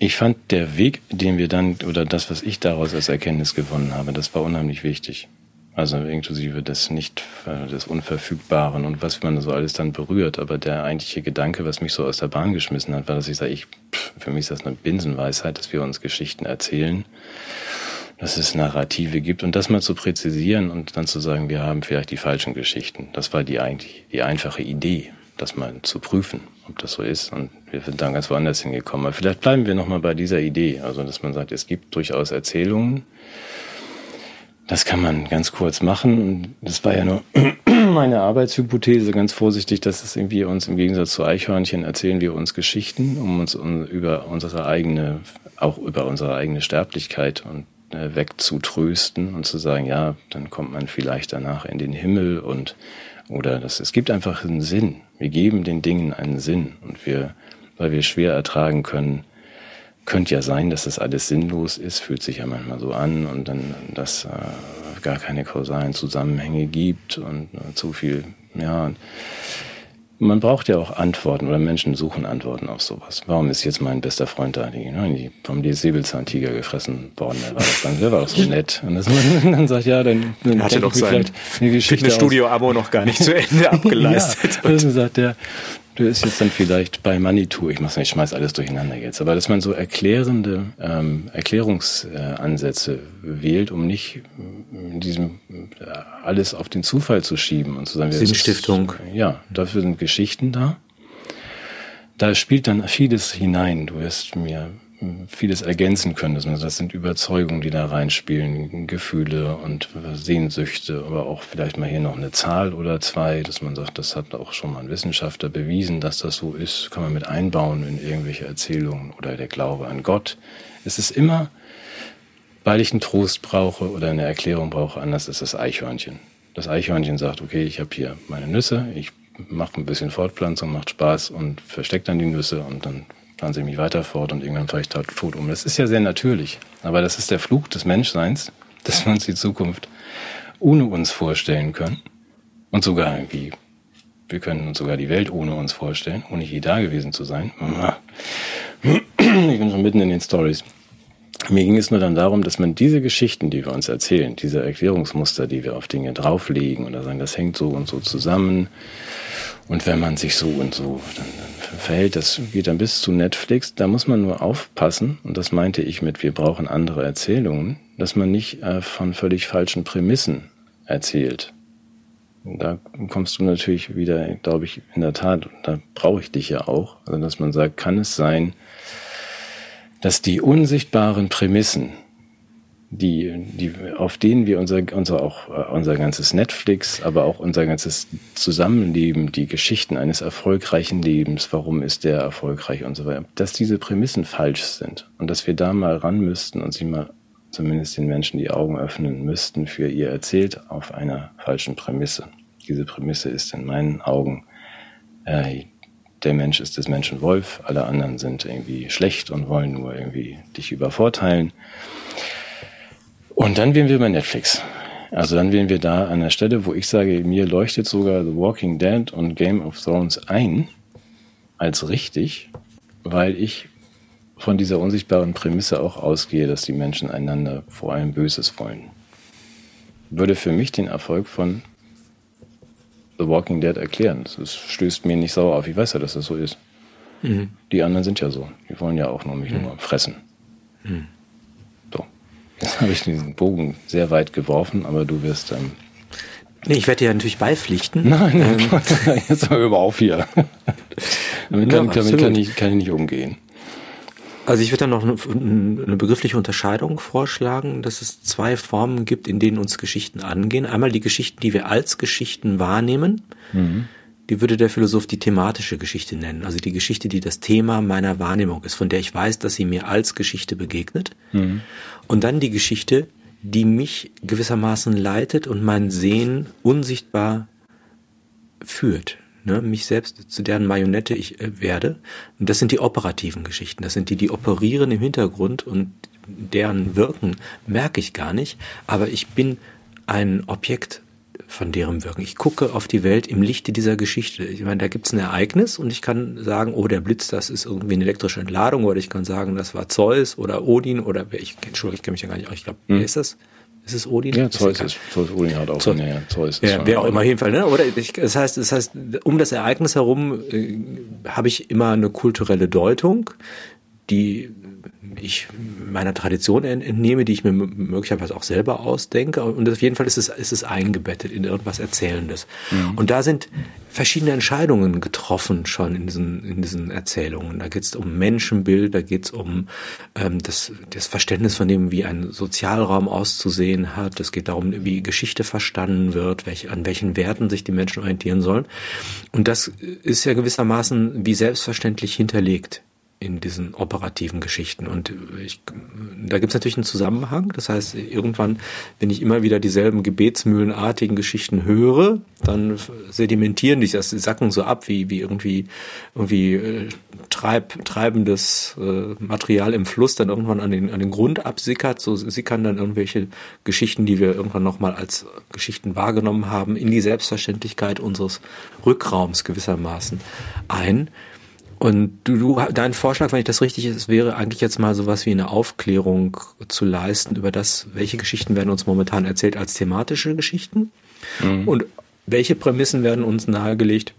Ich fand der Weg, den wir dann, oder das, was ich daraus als Erkenntnis gewonnen habe, das war unheimlich wichtig. Also inklusive des nicht, äh, des Unverfügbaren und was man so alles dann berührt. Aber der eigentliche Gedanke, was mich so aus der Bahn geschmissen hat, war, dass ich sage, ich, für mich ist das eine Binsenweisheit, dass wir uns Geschichten erzählen dass es Narrative gibt und das mal zu präzisieren und dann zu sagen, wir haben vielleicht die falschen Geschichten. Das war die eigentlich die einfache Idee, das mal zu prüfen, ob das so ist. Und wir sind dann ganz woanders hingekommen. Aber vielleicht bleiben wir nochmal bei dieser Idee, also dass man sagt, es gibt durchaus Erzählungen. Das kann man ganz kurz machen. Und das war ja nur [CLEARS THROAT] meine Arbeitshypothese, ganz vorsichtig, dass es irgendwie uns im Gegensatz zu Eichhörnchen erzählen wir uns Geschichten, um uns über unsere eigene, auch über unsere eigene Sterblichkeit und wegzutrösten und zu sagen, ja, dann kommt man vielleicht danach in den Himmel und oder das, es gibt einfach einen Sinn. Wir geben den Dingen einen Sinn und wir, weil wir schwer ertragen können, könnte ja sein, dass das alles sinnlos ist, fühlt sich ja manchmal so an und dann, dass äh, gar keine kausalen Zusammenhänge gibt und äh, zu viel, ja, man braucht ja auch Antworten oder Menschen suchen Antworten auf sowas. Warum ist jetzt mein bester Freund da, die, ne, die vom Säbelzahntiger gefressen worden? Der war, das dann, der war doch so nett. Und das, [LAUGHS] dann sagt, ja, dann, dann er hatte doch sein Fitnessstudio-Abo noch gar nicht zu Ende [LAUGHS] abgeleistet. ja, und dann sagt der, Du ist jetzt dann vielleicht bei Manitou, ich mach's nicht, ich schmeiß alles durcheinander jetzt, aber dass man so erklärende ähm, Erklärungsansätze wählt, um nicht in diesem äh, alles auf den Zufall zu schieben und zu sagen, Sinnstiftung. Ist, ja, dafür sind Geschichten da. Da spielt dann vieles hinein. Du wirst mir vieles ergänzen können. Das sind Überzeugungen, die da reinspielen, Gefühle und Sehnsüchte, aber auch vielleicht mal hier noch eine Zahl oder zwei, dass man sagt, das hat auch schon mal ein Wissenschaftler bewiesen, dass das so ist, kann man mit einbauen in irgendwelche Erzählungen oder der Glaube an Gott. Es ist immer, weil ich einen Trost brauche oder eine Erklärung brauche, anders ist das Eichhörnchen. Das Eichhörnchen sagt, okay, ich habe hier meine Nüsse, ich mache ein bisschen Fortpflanzung, macht Spaß und versteckt dann die Nüsse und dann mich weiter fort und irgendwann fahre ich tot um. Das ist ja sehr natürlich. Aber das ist der Flug des Menschseins, [LAUGHS] dass wir uns die Zukunft ohne uns vorstellen können. Und sogar irgendwie, wir können uns sogar die Welt ohne uns vorstellen, ohne je da gewesen zu sein. [CLEARS THROAT] Ich bin schon mitten in den Stories. Mir ging es nur dann darum, dass man diese Geschichten, die wir uns erzählen, diese Erklärungsmuster, die wir auf Dinge drauflegen oder sagen, das hängt so und so zusammen. Und wenn man sich so und so, dann, verhält, das geht dann bis zu Netflix. Da muss man nur aufpassen, und das meinte ich mit, wir brauchen andere Erzählungen, dass man nicht äh, von völlig falschen Prämissen erzählt. Da kommst du natürlich wieder, glaube ich, in der Tat, da brauche ich dich ja auch, also dass man sagt, kann es sein, dass die unsichtbaren Prämissen, die, die, auf denen wir unser, unser, auch, äh, unser ganzes Netflix, aber auch unser ganzes Zusammenleben, die Geschichten eines erfolgreichen Lebens, warum ist der erfolgreich und so weiter, dass diese Prämissen falsch sind und dass wir da mal ran müssten und sie mal zumindest den Menschen die Augen öffnen müssten für ihr erzählt auf einer falschen Prämisse. Diese Prämisse ist in meinen Augen, äh, der Mensch ist des Menschen Wolf, alle anderen sind irgendwie schlecht und wollen nur irgendwie dich übervorteilen. Und dann wären wir bei Netflix. also dann wären wir da an der Stelle, wo ich sage, mir leuchtet sogar The Walking Dead und Game of Thrones ein als richtig, weil ich von dieser unsichtbaren Prämisse auch ausgehe, dass die Menschen einander vor allem Böses wollen. Würde für mich den Erfolg von The Walking Dead erklären. Das stößt mir nicht sauer auf. Ich weiß ja, dass das so ist. Mhm. Die anderen sind ja so. Die wollen ja auch nur mich mhm. nur fressen. Mhm. Jetzt habe ich diesen Bogen sehr weit geworfen, aber du wirst. Ähm, nee, ich werde dir natürlich beipflichten. Nein, ähm, [LAUGHS] jetzt mal über auf hier. [LAUGHS] damit kann, ja, damit kann, ich, kann ich nicht umgehen. Also ich würde dann noch eine begriffliche Unterscheidung vorschlagen, dass es zwei Formen gibt, in denen uns Geschichten angehen. Einmal die Geschichten, die wir als Geschichten wahrnehmen. Mhm. Die würde der Philosoph die thematische Geschichte nennen. Also die Geschichte, die das Thema meiner Wahrnehmung ist, von der ich weiß, dass sie mir als Geschichte begegnet. Mhm. Und dann die Geschichte, die mich gewissermaßen leitet und mein Sehen unsichtbar führt ne, mich selbst zu deren Marionette ich äh, werde. Und das sind die operativen Geschichten. Das sind die, die operieren im Hintergrund und deren Wirken merke ich gar nicht. Aber ich bin ein Objekt von deren Wirken. Ich gucke auf die Welt im Lichte dieser Geschichte. Ich meine, da gibt es ein Ereignis und ich kann sagen, oh, der Blitz, das ist irgendwie eine elektrische Entladung oder ich kann sagen, das war Zeus oder Odin oder ich, Entschuldigung, ich kenne mich ja gar nicht, ich glaube, hm. wer ist das? Ist es Odin? Ja, Zeus ist, Zeus Odin hat auch Zeus, ja, Zeus ja, wer auch immer, jeden Fall, ne? Oder ich, das heißt, das heißt, um das Ereignis herum äh, habe ich immer eine kulturelle Deutung, die ich meiner Tradition entnehme, die ich mir möglicherweise auch selber ausdenke. Und auf jeden Fall ist es, ist es eingebettet in irgendwas Erzählendes. Mhm. Und da sind verschiedene Entscheidungen getroffen schon in diesen, in diesen Erzählungen. Da geht es um Menschenbild, da geht es um ähm, das, das Verständnis von dem, wie ein Sozialraum auszusehen hat. Es geht darum, wie Geschichte verstanden wird, welche, an welchen Werten sich die Menschen orientieren sollen. Und das ist ja gewissermaßen wie selbstverständlich hinterlegt in diesen operativen Geschichten. Und ich, da gibt es natürlich einen Zusammenhang. Das heißt, irgendwann, wenn ich immer wieder dieselben gebetsmühlenartigen Geschichten höre, dann sedimentieren die, das sacken so ab, wie, wie irgendwie, irgendwie äh, treib, treibendes äh, Material im Fluss dann irgendwann an den, an den Grund absickert. So sickern dann irgendwelche Geschichten, die wir irgendwann nochmal als Geschichten wahrgenommen haben, in die Selbstverständlichkeit unseres Rückraums gewissermaßen ein. Und du, du, dein Vorschlag, wenn ich das richtig ist, wäre eigentlich jetzt mal sowas wie eine Aufklärung zu leisten über das, welche Geschichten werden uns momentan erzählt als thematische Geschichten mhm. und welche Prämissen werden uns nahegelegt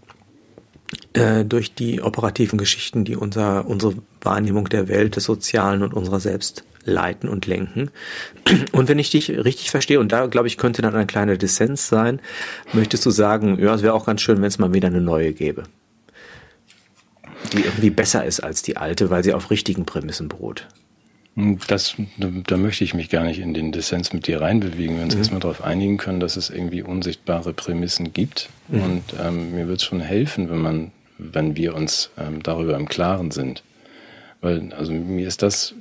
äh, durch die operativen Geschichten, die unser, unsere Wahrnehmung der Welt, des Sozialen und unserer selbst leiten und lenken. Und wenn ich dich richtig verstehe, und da glaube ich, könnte dann ein kleiner Dissens sein, möchtest du sagen, ja, es wäre auch ganz schön, wenn es mal wieder eine neue gäbe die irgendwie besser ist als die alte, weil sie auf richtigen Prämissen beruht. Das, da möchte ich mich gar nicht in den Dissens mit dir reinbewegen. wenn wir uns mhm. erstmal darauf einigen können, dass es irgendwie unsichtbare Prämissen gibt. Mhm. Und ähm, mir wird es schon helfen, wenn man, wenn wir uns ähm, darüber im Klaren sind. Weil, also mir ist das,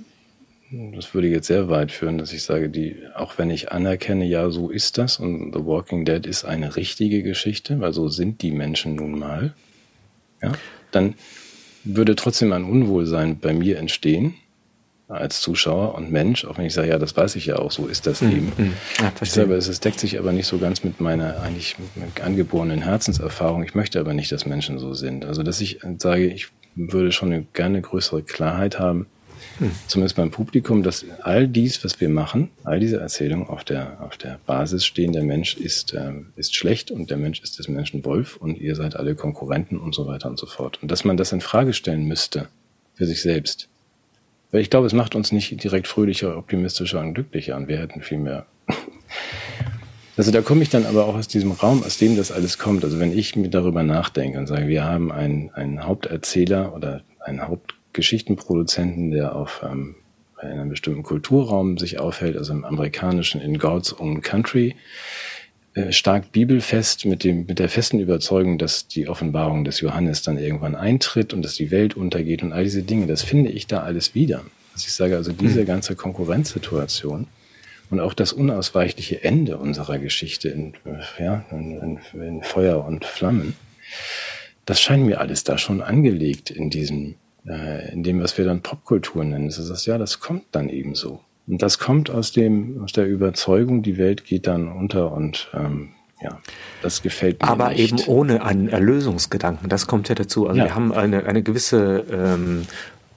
das würde jetzt sehr weit führen, dass ich sage, die, auch wenn ich anerkenne, ja, so ist das und The Walking Dead ist eine richtige Geschichte, weil so sind die Menschen nun mal, ja, dann würde trotzdem ein Unwohlsein bei mir entstehen als Zuschauer und Mensch, auch wenn ich sage, ja, das weiß ich ja auch, so ist das mhm. eben. Mhm. Ja, ich sage, es deckt sich aber nicht so ganz mit meiner eigentlich angeborenen Herzenserfahrung. Ich möchte aber nicht, dass Menschen so sind. Also, dass ich sage, ich würde schon eine, gerne größere Klarheit haben, zumindest beim Publikum, dass all dies, was wir machen, all diese Erzählungen auf der, auf der Basis stehen, der Mensch ist, äh, ist schlecht und der Mensch ist des Menschen Wolf und ihr seid alle Konkurrenten und so weiter und so fort. Und dass man das in Frage stellen müsste für sich selbst. Weil ich glaube, es macht uns nicht direkt fröhlicher, optimistischer und glücklicher und wir hätten viel mehr. [LAUGHS] Also da komme ich dann aber auch aus diesem Raum, aus dem das alles kommt. Also wenn ich mir darüber nachdenke und sage, wir haben einen, einen Haupterzähler oder einen Haupt Geschichtenproduzenten, der auf ähm, in einem bestimmten Kulturraum sich aufhält, also im amerikanischen in God's Own Country, äh, stark bibelfest mit dem mit der festen Überzeugung, dass die Offenbarung des Johannes dann irgendwann eintritt und dass die Welt untergeht und all diese Dinge, das finde ich da alles wieder. Also ich sage also diese hm. ganze Konkurrenzsituation und auch das unausweichliche Ende unserer Geschichte in, äh, ja, in, in, in Feuer und Flammen, das scheint mir alles da schon angelegt in diesem äh, in dem, was wir dann Popkultur nennen. Das ist das, ja, das kommt dann eben so. Und das kommt aus dem, aus der Überzeugung, die Welt geht dann unter und ähm, ja, das gefällt mir. Aber nicht. eben ohne einen Erlösungsgedanken. Das kommt ja dazu. Also ja. wir haben eine, eine gewisse ähm,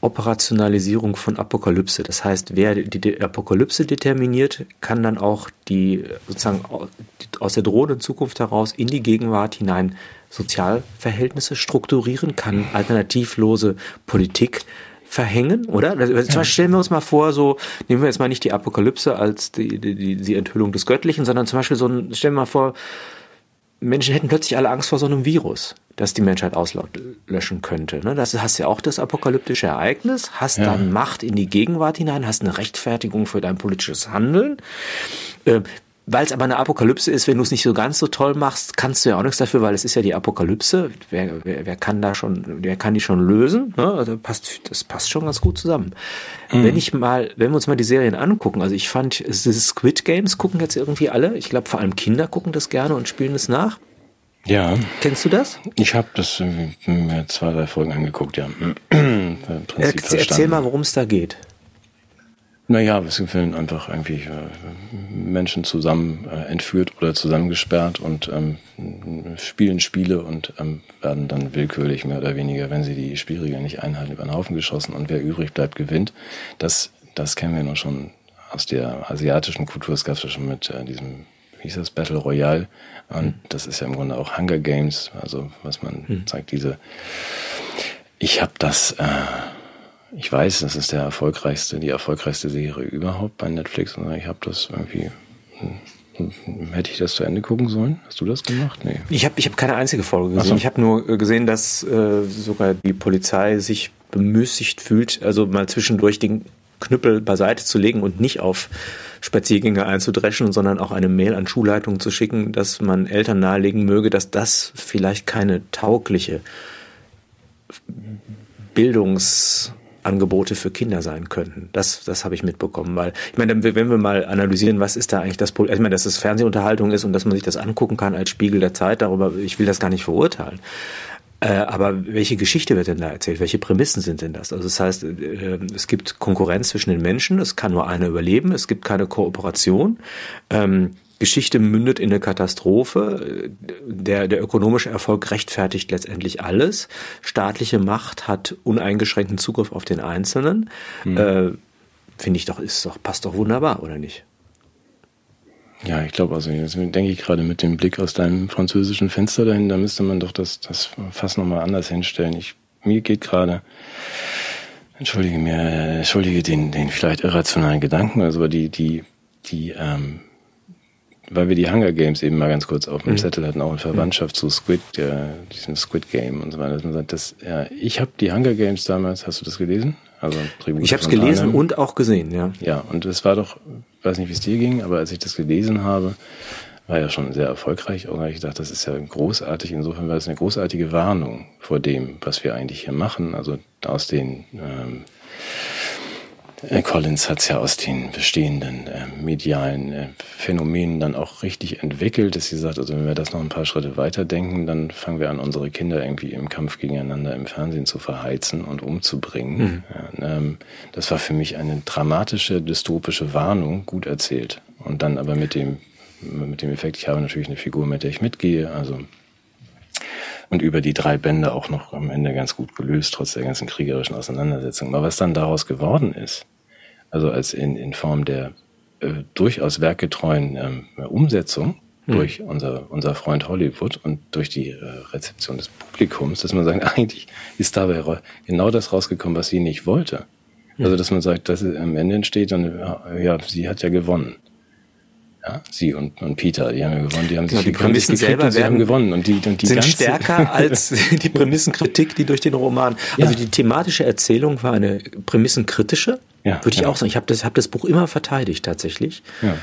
Operationalisierung von Apokalypse. Das heißt, wer die Apokalypse determiniert, kann dann auch die sozusagen aus der drohenden Zukunft heraus in die Gegenwart hinein Sozialverhältnisse strukturieren, kann alternativlose Politik verhängen, oder? Also, zum Beispiel stellen wir uns mal vor, so nehmen wir jetzt mal nicht die Apokalypse als die, die, die Enthüllung des Göttlichen, sondern zum Beispiel so ein, stellen wir mal vor, Menschen hätten plötzlich alle Angst vor so einem Virus, das die Menschheit auslöschen könnte. Ne? Das hast ja auch das apokalyptische Ereignis, hast ja. dann Macht in die Gegenwart hinein, hast eine Rechtfertigung für dein politisches Handeln. Ähm, weil es aber eine Apokalypse ist, wenn du es nicht so ganz so toll machst, kannst du ja auch nichts dafür, weil es ist ja die Apokalypse. Wer, wer, wer kann da schon, wer kann die schon lösen? Ne? Also passt, das passt schon ganz gut zusammen. Mhm. Wenn ich mal, wenn wir uns mal die Serien angucken, also ich fand, diese Squid Games gucken jetzt irgendwie alle. Ich glaube, vor allem Kinder gucken das gerne und spielen es nach. Ja. Kennst du das? Ich habe das mir zwei, drei Folgen angeguckt, ja. [CLEARS THROAT] Erzähl, erzähl mal, worum es da geht. Naja, es werden einfach irgendwie äh, Menschen zusammen äh, entführt oder zusammengesperrt und ähm, spielen Spiele und ähm, werden dann willkürlich mehr oder weniger, wenn sie die Spielregeln nicht einhalten, über den Haufen geschossen und wer übrig bleibt, gewinnt. Das, das kennen wir nur schon aus der asiatischen Kultur. Es gab es ja schon mit äh, diesem, wie hieß das, Battle Royale. Und mhm. das ist ja im Grunde auch Hunger Games, also was man mhm. zeigt, diese. Ich habe das. Äh, ich weiß, das ist der erfolgreichste, die erfolgreichste Serie überhaupt bei Netflix. Und ich habe das irgendwie. Hm, hätte ich das zu Ende gucken sollen? Hast du das gemacht? Nee. Ich habe ich hab keine einzige Folge gesehen. So. Ich habe nur äh, gesehen, dass äh, sogar die Polizei sich bemüßigt fühlt, also mal zwischendurch den Knüppel beiseite zu legen und nicht auf Spaziergänge einzudreschen, sondern auch eine Mail an Schulleitungen zu schicken, dass man Eltern nahelegen möge, dass das vielleicht keine taugliche Bildungs Angebote für Kinder sein könnten. Das, das habe ich mitbekommen, weil ich meine, wenn wir mal analysieren, was ist da eigentlich das Problem? Ich meine, dass es Fernsehunterhaltung ist und dass man sich das angucken kann als Spiegel der Zeit, darüber, ich will das gar nicht verurteilen. Äh, aber welche Geschichte wird denn da erzählt? Welche Prämissen sind denn das? Also das heißt, äh, es gibt Konkurrenz zwischen den Menschen, es kann nur einer überleben, es gibt keine Kooperation. Ähm, Geschichte mündet in eine Katastrophe. Der, der ökonomische Erfolg rechtfertigt letztendlich alles. Staatliche Macht hat uneingeschränkten Zugriff auf den Einzelnen. Mhm. Äh, Finde ich doch, ist doch, passt doch wunderbar, oder nicht? Ja, ich glaube, also jetzt denke ich gerade mit dem Blick aus deinem französischen Fenster dahin, da müsste man doch das, das fast nochmal anders hinstellen. Ich, mir geht gerade, entschuldige mir, entschuldige den, den vielleicht irrationalen Gedanken, also die, die, die, ähm, weil wir die Hunger Games eben mal ganz kurz auf dem mhm. Zettel hatten, auch in Verwandtschaft zu Squid, äh, diesem Squid Game und so weiter. Dass man sagt, das, ja, ich habe die Hunger Games damals, hast du das gelesen? Also Tribute Ich habe es gelesen Arnhem. und auch gesehen, ja. Ja, und es war doch, weiß nicht, wie es dir ging, aber als ich das gelesen habe, war ja schon sehr erfolgreich. Auch ich dachte, das ist ja großartig. Insofern war es eine großartige Warnung vor dem, was wir eigentlich hier machen. Also aus den ähm, äh, Collins hat es ja aus den bestehenden äh, medialen äh, Phänomenen dann auch richtig entwickelt, dass sie sagt, also wenn wir das noch ein paar Schritte weiterdenken, dann fangen wir an, unsere Kinder irgendwie im Kampf gegeneinander im Fernsehen zu verheizen und umzubringen. Mhm. Ja, ähm, das war für mich eine dramatische, dystopische Warnung, gut erzählt. Und dann aber mit dem, mit dem Effekt, ich habe natürlich eine Figur, mit der ich mitgehe, also und über die drei Bände auch noch am Ende ganz gut gelöst, trotz der ganzen kriegerischen Auseinandersetzung. Aber was dann daraus geworden ist, also als in, in Form der äh, durchaus werkgetreuen ähm, Umsetzung hm. durch unser, unser Freund Hollywood und durch die äh, Rezeption des Publikums, dass man sagt, [LAUGHS] eigentlich ist dabei genau das rausgekommen, was sie nicht wollte. Hm. Also, dass man sagt, dass es am Ende entsteht, dann, ja, sie hat ja gewonnen. Ja, sie und, und Peter, die haben ja gewonnen, die haben genau, sich die Prämissen selber und sie haben gewonnen und die, und die sind stärker [LAUGHS] als die Prämissenkritik, die durch den Roman. Ja. Also die thematische Erzählung war eine prämissenkritische, ja, würde ich ja. auch sagen. Ich habe das, hab das Buch immer verteidigt tatsächlich. Ja.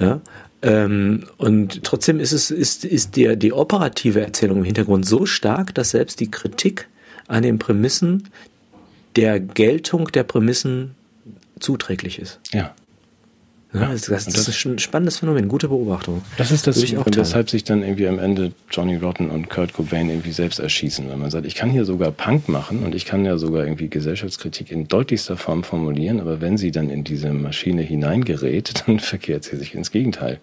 ja ähm, und trotzdem ist es ist ist der die operative Erzählung im Hintergrund so stark, dass selbst die Kritik an den Prämissen der Geltung der Prämissen zuträglich ist. Ja. Ja, das, das, das, ist ein spannendes Phänomen, gute Beobachtung. Das ist das, weshalb sich dann irgendwie am Ende Johnny Rotten und Kurt Cobain irgendwie selbst erschießen, weil man sagt, ich kann hier sogar Punk machen und ich kann ja sogar irgendwie Gesellschaftskritik in deutlichster Form formulieren, aber wenn sie dann in diese Maschine hineingerät, [LAUGHS] dann verkehrt sie sich ins Gegenteil.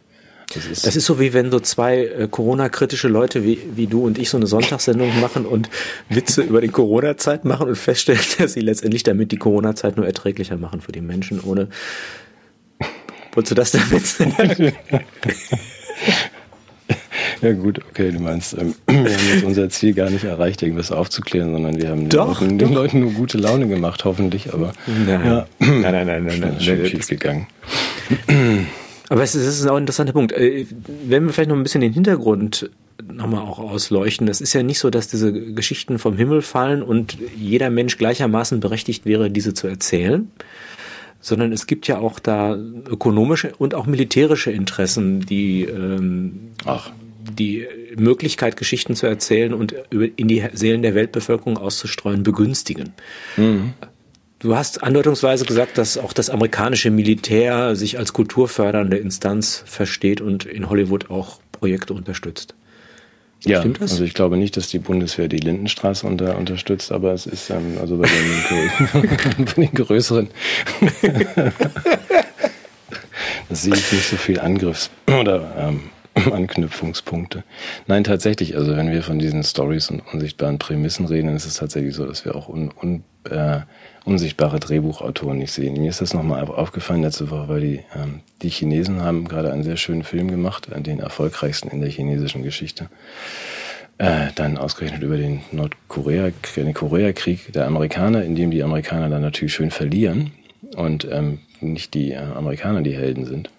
Das ist, das ist so wie wenn so zwei äh, Corona-kritische Leute wie, wie du und ich so eine Sonntagssendung machen und Witze über die Corona-Zeit machen und feststellen, [LAUGHS] dass sie letztendlich damit die Corona-Zeit nur erträglicher machen für die Menschen, ohne Wolltest du das damit sagen? [LAUGHS] Ja gut, okay, du meinst, ähm, [CLEARS THROAT] wir haben jetzt unser Ziel gar nicht erreicht, irgendwas aufzuklären, sondern wir haben doch, den, Leuten, den Leuten nur gute Laune gemacht, hoffentlich, aber nein, ja, nein, nein, nein, nein, nein, ist schon schief gegangen. Aber es ist, es ist auch ein interessanter Punkt. Äh, wenn wir vielleicht noch ein bisschen den Hintergrund nochmal auch ausleuchten. Das ist ja nicht so, dass diese Geschichten vom Himmel fallen und jeder Mensch gleichermaßen berechtigt wäre, diese zu erzählen, sondern es gibt ja auch da ökonomische und auch militärische Interessen, die ähm, Ach. die Möglichkeit, Geschichten zu erzählen und in die Seelen der Weltbevölkerung auszustreuen, begünstigen. Mhm. Du hast andeutungsweise gesagt, dass auch das amerikanische Militär sich als kulturfördernde Instanz versteht und in Hollywood auch Projekte unterstützt. Ja, also ich glaube nicht, dass die Bundeswehr die Lindenstraße unter, unterstützt, aber es ist ähm, also bei den, [LAUGHS] [LAUGHS] bei den größeren [LAUGHS] das sehe ich nicht so viel Angriffs- oder ähm, [CLEARS THROAT] Anknüpfungspunkte. Nein, tatsächlich, also wenn wir von diesen Stories und unsichtbaren Prämissen reden, ist es tatsächlich so, dass wir auch un, un, äh, unsichtbare Drehbuchautoren nicht sehen. Mir ist das nochmal aufgefallen letzte Woche, weil die, ähm, die Chinesen haben gerade einen sehr schönen Film gemacht, äh, den erfolgreichsten in der chinesischen Geschichte. Äh, dann ausgerechnet über den Nordkorea, den Koreakrieg der Amerikaner, in dem die Amerikaner dann natürlich schön verlieren und ähm, nicht die äh, Amerikaner die Helden sind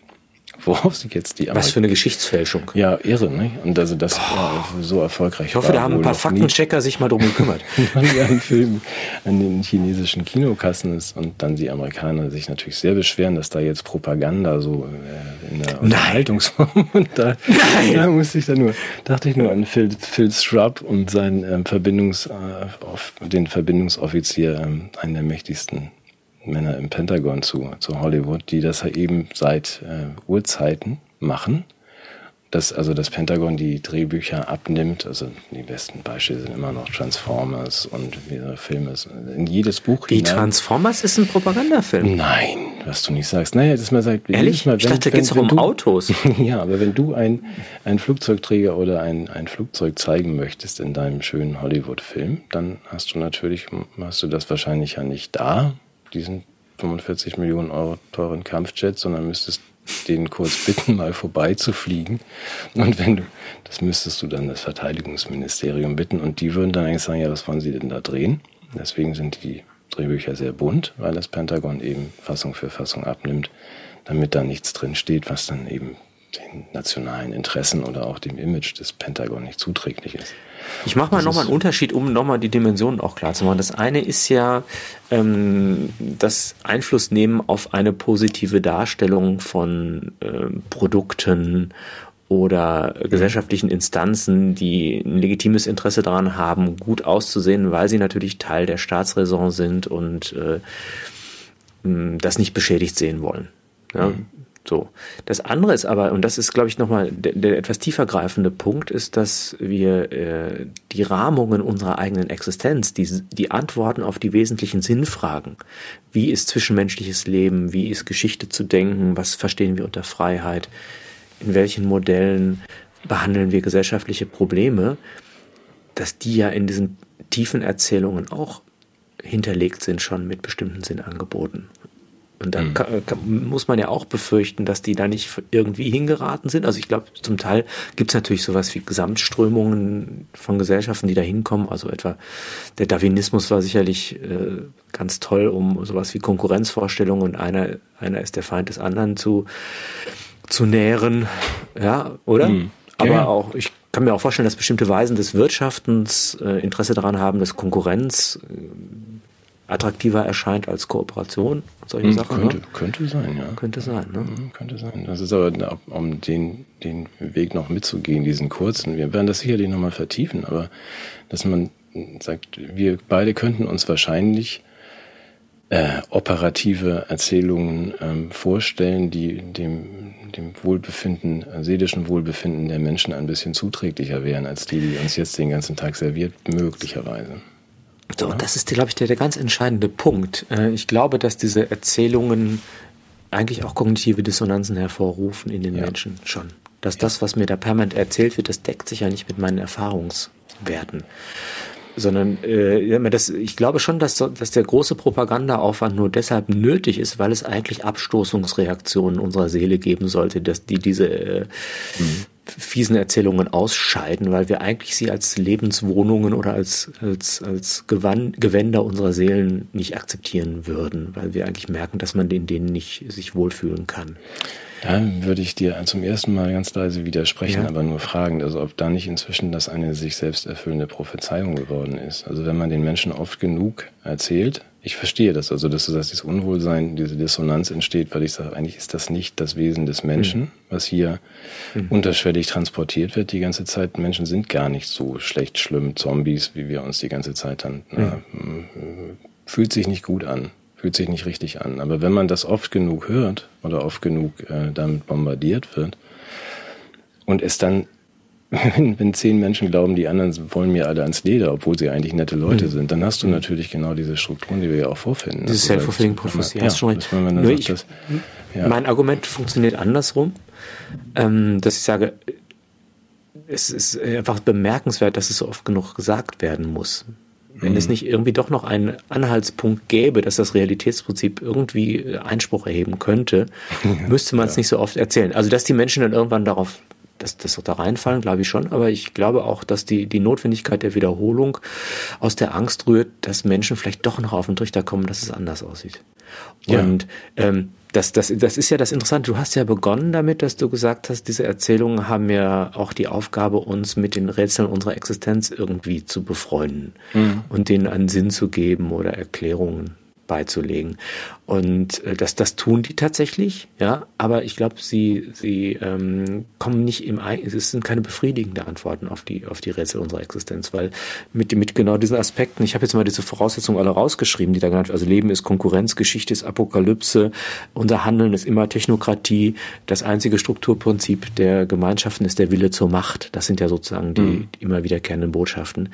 worauf sich jetzt die Amerikaner. Was für eine Geschichtsfälschung. Ja, irre, ne? Und also das ja, so erfolgreich. Ich hoffe, da haben ein paar Faktenchecker sich mal drum gekümmert. [LAUGHS] Wenn ein Film an den chinesischen Kinokassen ist und dann die Amerikaner sich natürlich sehr beschweren, dass da jetzt Propaganda so äh, in der Unterhaltungsform [LAUGHS] und da, Nein. da musste ich dann nur, dachte ich nur an Phil, Phil Schrupp und seinen ähm, Verbindungs, äh, den Verbindungsoffizier, ähm, einen der mächtigsten Männer im Pentagon zu, zu Hollywood, die das eben seit äh, Urzeiten machen. Dass also das Pentagon die Drehbücher abnimmt, also die besten Beispiele sind immer noch Transformers und mehrere Filme. In jedes Buch Die hinein. Transformers ist ein Propagandafilm. Nein, was du nicht sagst. Naja, das mal sagt. Ehrlich? Mal, wenn, ich dachte, da geht es um du, Autos. [LAUGHS] ja, aber wenn du ein, ein Flugzeugträger oder ein, ein Flugzeug zeigen möchtest in deinem schönen Hollywood-Film, dann hast du natürlich, hast du das wahrscheinlich ja nicht da, diesen 45 Millionen Euro teuren Kampfjet, sondern müsstest den kurz bitten, [LAUGHS] mal vorbeizufliegen. Und wenn du, das müsstest du dann das Verteidigungsministerium bitten und die würden dann eigentlich sagen, ja, was wollen sie denn da drehen? Deswegen sind die Drehbücher sehr bunt, weil das Pentagon eben Fassung für Fassung abnimmt, damit da nichts drin steht, was dann eben den nationalen Interessen oder auch dem Image des Pentagon nicht zuträglich ist. Ich mache mal nochmal einen Unterschied, um nochmal die Dimensionen auch klar zu machen. Das eine ist ja ähm, das Einfluss nehmen auf eine positive Darstellung von ähm, Produkten oder gesellschaftlichen Instanzen, die ein legitimes Interesse daran haben, gut auszusehen, weil sie natürlich Teil der Staatsräson sind und äh, das nicht beschädigt sehen wollen. Ja? Mhm. So. Das andere ist aber, und das ist, glaube ich, nochmal der, der etwas tiefergreifende Punkt, ist, dass wir äh, die Rahmungen unserer eigenen Existenz, die, die Antworten auf die wesentlichen Sinnfragen, wie ist zwischenmenschliches Leben, wie ist Geschichte zu denken, was verstehen wir unter Freiheit, in welchen Modellen behandeln wir gesellschaftliche Probleme, dass die ja in diesen tiefen Erzählungen auch hinterlegt sind schon mit bestimmten Sinnangeboten. Und da kann, kann, muss man ja auch befürchten, dass die da nicht irgendwie hingeraten sind. Also ich glaube, zum Teil gibt es natürlich sowas wie Gesamtströmungen von Gesellschaften, die da hinkommen. Also etwa der Darwinismus war sicherlich äh, ganz toll, um sowas wie Konkurrenzvorstellungen und einer, einer ist der Feind des anderen zu, zu nähren. Ja, oder? Mhm. Aber ja. auch, ich kann mir auch vorstellen, dass bestimmte Weisen des Wirtschaftens äh, Interesse daran haben, dass Konkurrenz äh, attraktiver erscheint als Kooperation. Solche hm, Sachen. Könnte, ne? könnte sein, ja. Könnte sein, ne? Hm, könnte sein. Das ist aber, um den, den Weg noch mitzugehen, diesen kurzen, wir werden das sicherlich nochmal vertiefen, aber dass man sagt, wir beide könnten uns wahrscheinlich äh, operative Erzählungen ähm, vorstellen, die dem, dem Wohlbefinden, seelischen Wohlbefinden der Menschen ein bisschen zuträglicher wären, als die, die uns jetzt den ganzen Tag serviert, möglicherweise. So, das ist, glaube ich, der, der ganz entscheidende Punkt. Äh, ich glaube, dass diese Erzählungen eigentlich auch kognitive Dissonanzen hervorrufen in den ja. Menschen schon. Dass ja. das, was mir da permanent erzählt wird, das deckt sich ja nicht mit meinen Erfahrungswerten sondern äh, das, ich glaube schon, dass, dass der große Propagandaaufwand nur deshalb nötig ist, weil es eigentlich Abstoßungsreaktionen unserer Seele geben sollte, dass die diese äh, mhm. Fiesen Erzählungen ausscheiden, weil wir eigentlich sie als Lebenswohnungen oder als, als, als Gewann, Gewänder unserer Seelen nicht akzeptieren würden, weil wir eigentlich merken, dass man in denen nicht sich wohlfühlen kann. Da würde ich dir zum ersten Mal ganz leise widersprechen, ja. aber nur fragen, also ob da nicht inzwischen das eine sich selbst erfüllende Prophezeiung geworden ist. Also wenn man den Menschen oft genug erzählt, ich verstehe das, also dass, dass dieses Unwohlsein, diese Dissonanz entsteht, weil ich sage, eigentlich ist das nicht das Wesen des Menschen, mhm. was hier mhm. unterschwellig transportiert wird die ganze Zeit. Menschen sind gar nicht so schlecht, schlimm, Zombies, wie wir uns die ganze Zeit dann, mhm. äh, fühlt sich nicht gut an fühlt sich nicht richtig an. Aber wenn man das oft genug hört oder oft genug äh, damit bombardiert wird und es dann, wenn, zehn Menschen glauben, die anderen wollen mir alle ans Leder, obwohl sie eigentlich nette Leute mhm. sind, dann hast du natürlich genau diese Strukturen, die wir ja auch vorfinden. Diese self-fulfilling Prophecy, ja, hast schon recht. Nur ich, das, ja. Mein Argument funktioniert andersrum, ähm, dass ich sage, es ist einfach bemerkenswert, dass es so oft genug gesagt werden muss. Wenn mhm. es nicht irgendwie doch noch einen Anhaltspunkt gäbe, dass das Realitätsprinzip irgendwie Einspruch erheben könnte, [LAUGHS] müsste man es ja. nicht so oft erzählen. Also, dass die Menschen dann irgendwann darauf dass das da reinfallen, glaube ich schon, aber ich glaube auch, dass die, die Notwendigkeit der Wiederholung aus der Angst rührt, dass Menschen vielleicht doch noch auf den Trichter kommen, dass es anders aussieht. Und ja. ähm, das, das, das ist ja das Interessante. Du hast ja begonnen damit, dass du gesagt hast, diese Erzählungen haben ja auch die Aufgabe, uns mit den Rätseln unserer Existenz irgendwie zu befreunden mhm. und denen einen Sinn zu geben oder Erklärungen beizulegen. Und äh, das, das tun die tatsächlich, ja, aber ich glaube, sie, sie ähm, kommen nicht im es sind keine befriedigenden Antworten auf die, auf die Rätsel unserer Existenz, weil mit, mit genau diesen Aspekten, ich habe jetzt mal diese Voraussetzungen alle rausgeschrieben, die da genannt werden. Also Leben ist Konkurrenz, Geschichte ist Apokalypse, unser Handeln ist immer Technokratie, das einzige Strukturprinzip der Gemeinschaften ist der Wille zur Macht. Das sind ja sozusagen die, mhm. die immer wiederkehrenden Botschaften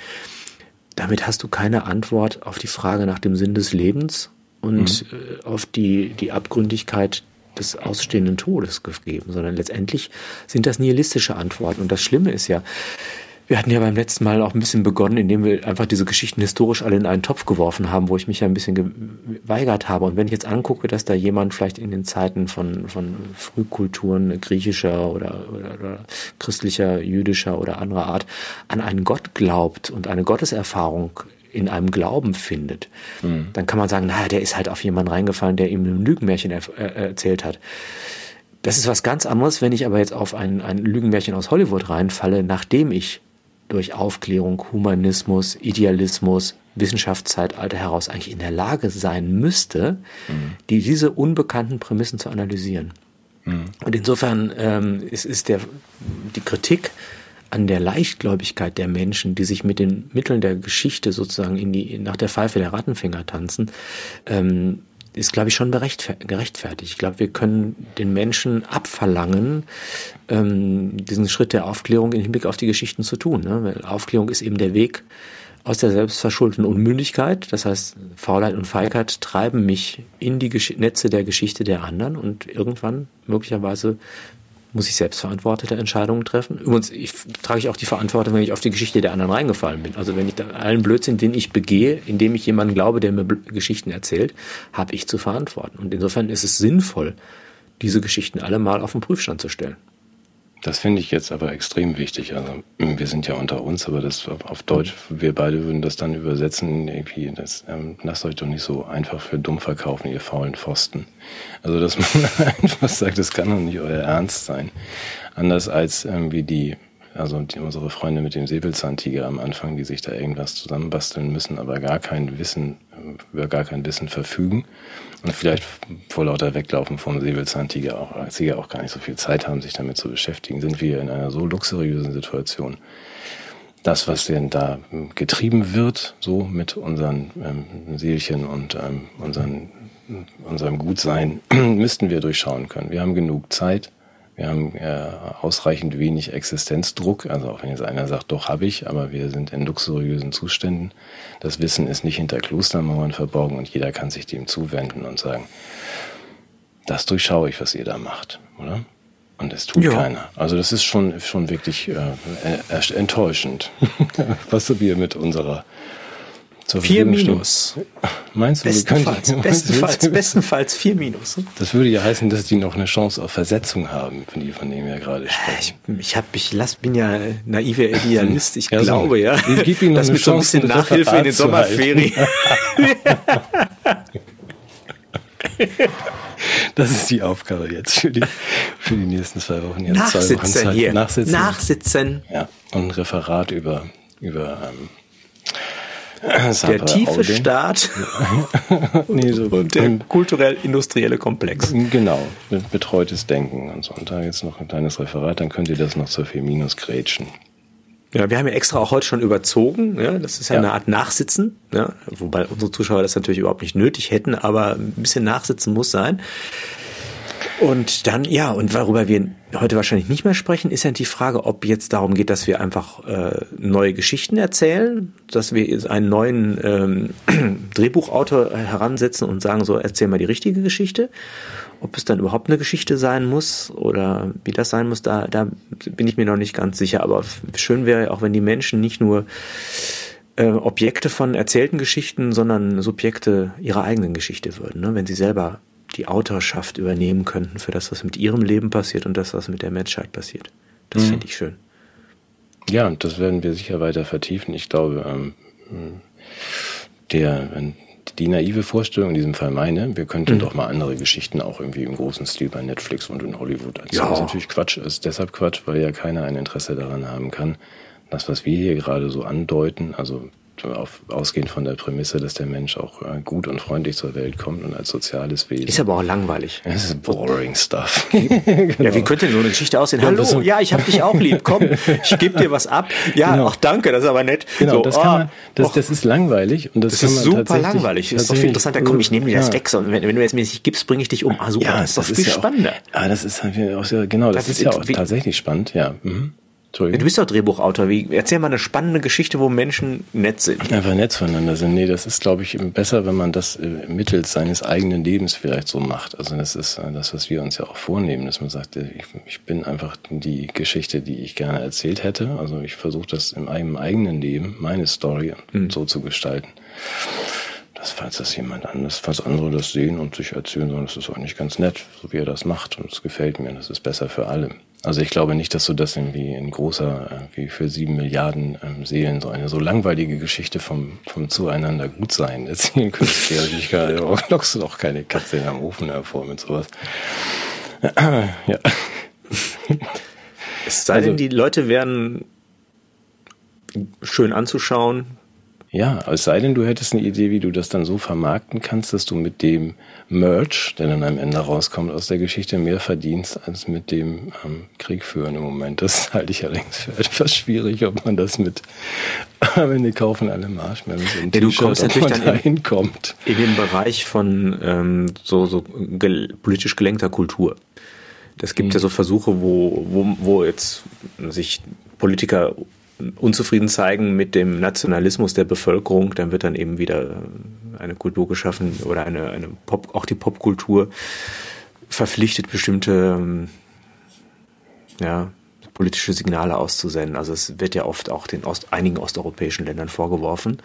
damit hast du keine Antwort auf die Frage nach dem Sinn des Lebens und mhm. Äh, auf die, die Abgründigkeit des ausstehenden Todes gegeben, sondern letztendlich sind das nihilistische Antworten. Und das Schlimme ist ja, wir hatten ja beim letzten Mal auch ein bisschen begonnen, indem wir einfach diese Geschichten historisch alle in einen Topf geworfen haben, wo ich mich ja ein bisschen geweigert habe. Und wenn ich jetzt angucke, dass da jemand vielleicht in den Zeiten von, von Frühkulturen griechischer oder, oder, oder christlicher, jüdischer oder anderer Art an einen Gott glaubt und eine Gotteserfahrung in einem Glauben findet, mhm. dann kann man sagen, naja, der ist halt auf jemanden reingefallen, der ihm ein Lügenmärchen er, er, erzählt hat. Das ist was ganz anderes, wenn ich aber jetzt auf ein, ein Lügenmärchen aus Hollywood reinfalle, nachdem ich durch Aufklärung, Humanismus, Idealismus, Wissenschaftszeitalter heraus eigentlich in der Lage sein müsste, mhm. die, diese unbekannten Prämissen zu analysieren. Mhm. Und insofern ähm, ist, ist der, die Kritik an der Leichtgläubigkeit der Menschen, die sich mit den Mitteln der Geschichte sozusagen in die, nach der Pfeife der Rattenfinger tanzen, ähm, ist, glaube ich, schon gerechtfertigt. Ich glaube, wir können den Menschen abverlangen, ähm, diesen Schritt der Aufklärung im Hinblick auf die Geschichten zu tun. Ne? Weil Aufklärung ist eben der Weg aus der selbstverschuldeten Unmündigkeit. Das heißt, Faulheit und Feigheit treiben mich in die Gesch Netze der Geschichte der anderen und irgendwann möglicherweise muss ich selbstverantwortete Entscheidungen treffen. Übrigens ich, trage ich auch die Verantwortung, wenn ich auf die Geschichte der anderen reingefallen bin. Also wenn ich da allen Blödsinn, den ich begehe, indem ich jemanden glaube, der mir Geschichten erzählt, habe ich zu verantworten. Und insofern ist es sinnvoll, diese Geschichten alle mal auf den Prüfstand zu stellen. Das finde ich jetzt aber extrem wichtig. Also wir sind ja unter uns, aber das auf Deutsch, wir beide würden das dann übersetzen, irgendwie, das, ähm, lasst euch doch nicht so einfach für dumm verkaufen, ihr faulen Pfosten. Also dass man [LAUGHS] einfach sagt, das kann doch nicht euer Ernst sein. Anders als irgendwie die, also die, unsere Freunde mit dem Säbelzahntiger am Anfang, die sich da irgendwas zusammenbasteln müssen, aber gar kein Wissen, über gar kein Wissen verfügen und vielleicht vor lauter Weglaufen vom Säbelzahntiger auch, als sie ja auch gar nicht so viel Zeit haben, sich damit zu beschäftigen, sind wir in einer so luxuriösen Situation, das, was denn da getrieben wird, so mit unseren ähm, Seelchen und ähm, unseren, unserem Gutsein, [CLEARS THROAT] müssten wir durchschauen können. Wir haben genug Zeit. Wir haben äh, ausreichend wenig Existenzdruck. Also auch wenn jetzt einer sagt, doch habe ich, aber wir sind in luxuriösen Zuständen. Das Wissen ist nicht hinter Klostermauern verborgen und jeder kann sich dem zuwenden und sagen, das durchschaue ich, was ihr da macht, oder? Und es tut ja. keiner. Also das ist schon, schon wirklich äh, enttäuschend, [LAUGHS] was wir mit unserer zur vier Minus. Meinst du, bestenfalls, können, bestenfalls, du, bestenfalls vier Minus. Das würde ja heißen, dass die noch eine Chance auf Versetzung haben, von, die, von denen wir gerade sprechen. Ich, ich, hab, ich lass, bin ja naiver Idealist. Ich ja, glaube so. ja, gib ihnen dass mit so ein bisschen Nachhilfe in den Sommerferien. [LAUGHS] Das ist die Aufgabe jetzt für die, für die nächsten zwei Wochen. Jetzt Nachsitzen zwei Wochen hier. Nachsitzen. Nachsitzen. Ja, und ein Referat über, über ähm, der tiefe Auding. Staat [LAUGHS] nee, so und der kulturell-industrielle Komplex. Genau, betreutes Denken und so. Und da jetzt noch ein kleines Referat, dann könnt ihr das noch zur Feminus grätschen. Ja, wir haben ja extra auch heute schon überzogen. Ja, das ist ja, ja, eine Art Nachsitzen. Ja, wobei unsere Zuschauer das natürlich überhaupt nicht nötig hätten, aber ein bisschen Nachsitzen muss sein. Und dann, ja, und worüber wir heute wahrscheinlich nicht mehr sprechen, ist ja die Frage, ob jetzt darum geht, dass wir einfach äh, neue Geschichten erzählen, dass wir einen neuen ähm, [CLEARS THROAT] Drehbuchautor heransetzen und sagen, so, erzähl mal die richtige Geschichte. Ob es dann überhaupt eine Geschichte sein muss oder wie das sein muss, da, da bin ich mir noch nicht ganz sicher. Aber schön wäre auch, wenn die Menschen nicht nur äh, Objekte von erzählten Geschichten, sondern Subjekte ihrer eigenen Geschichte würden, ne? wenn sie selber die Autorschaft übernehmen könnten für das, was mit ihrem Leben passiert und das, was mit der Menschheit passiert. Das mhm. finde ich schön. Ja, und das werden wir sicher weiter vertiefen. Ich glaube, ähm, der, die naive Vorstellung, in diesem Fall meine, wir könnten mhm. doch mal andere Geschichten auch irgendwie im großen Stil bei Netflix und in Hollywood erzählen. Ja. Das ist natürlich Quatsch, ist deshalb Quatsch, weil ja keiner ein Interesse daran haben kann. Das, was wir hier gerade so andeuten, also auf, ausgehend von der Prämisse, dass der Mensch auch äh, gut und freundlich zur Welt kommt und als soziales Wesen. Ist aber auch langweilig. [LAUGHS] Das ist boring stuff. genau. [LAUGHS] Ja, wie könnte denn so eine Geschichte aussehen? Hallo, ja, ich hab dich auch lieb. Komm, ich gebe dir was ab. Ja, genau. ach danke, das ist aber nett. Genau, so, das, kann man, das, das ist langweilig und das, das ist super langweilig. Das ist doch viel interessanter. Komm, ich nehme dir das ja. weg. Und wenn, wenn du jetzt mir nicht gibst, bringe ich dich um. Ah, super, ja, das ist doch viel ist spannender. Ja, auch, ah, das ist auch, genau, das, das ist ja auch tatsächlich spannend. Ja. Mhm. Du bist doch Drehbuchautor. Wie, erzähl mal eine spannende Geschichte, wo Menschen nett sind. Einfach nett zueinander sind. Nee, das ist, glaube ich, besser, wenn man das äh, mittels seines eigenen Lebens vielleicht so macht. Also das ist äh, das, was wir uns ja auch vornehmen, dass man sagt, äh, ich, ich bin einfach die Geschichte, die ich gerne erzählt hätte. Also ich versuche das in meinem eigenen Leben, meine Story, mhm. so zu gestalten. Das, falls das jemand anders, falls andere das sehen und sich erzählen sollen, das ist eigentlich ganz nett, so wie er das macht. Und es gefällt mir. Das ist besser für alle. Also ich glaube nicht, dass du das irgendwie in großer, wie für sieben Milliarden ähm, Seelen so eine so langweilige Geschichte vom, vom Zueinander gut sein erzählen könntest. ich gerade, oh, lockst du doch keine Katze in am Ofen hervor mit sowas. [CLEARS THROAT] ja. Es sei denn, also, die Leute werden schön anzuschauen, ja, es sei denn, du hättest eine Idee, wie du das dann so vermarkten kannst, dass du mit dem Merch, der dann am Ende rauskommt aus der Geschichte, mehr verdienst als mit dem ähm, Krieg führen im Moment. Das [LAUGHS] halte ich allerdings für etwas schwierig, ob man das mit, [LAUGHS] wenn die kaufen alle Marshmallows und ja, Du kommst natürlich dann da hinkommt. In, in den Bereich von ähm, so, so gel politisch gelenkter Kultur. Das gibt mhm. ja so Versuche, wo, wo, wo jetzt sich Politiker unzufrieden zeigen mit dem Nationalismus der Bevölkerung, dann wird dann eben wieder eine Kultur geschaffen oder eine, eine Pop, auch die Popkultur verpflichtet, bestimmte ähm, ja, politische Signale auszusenden. Also es wird ja oft auch den Ost, einigen osteuropäischen Ländern vorgeworfen,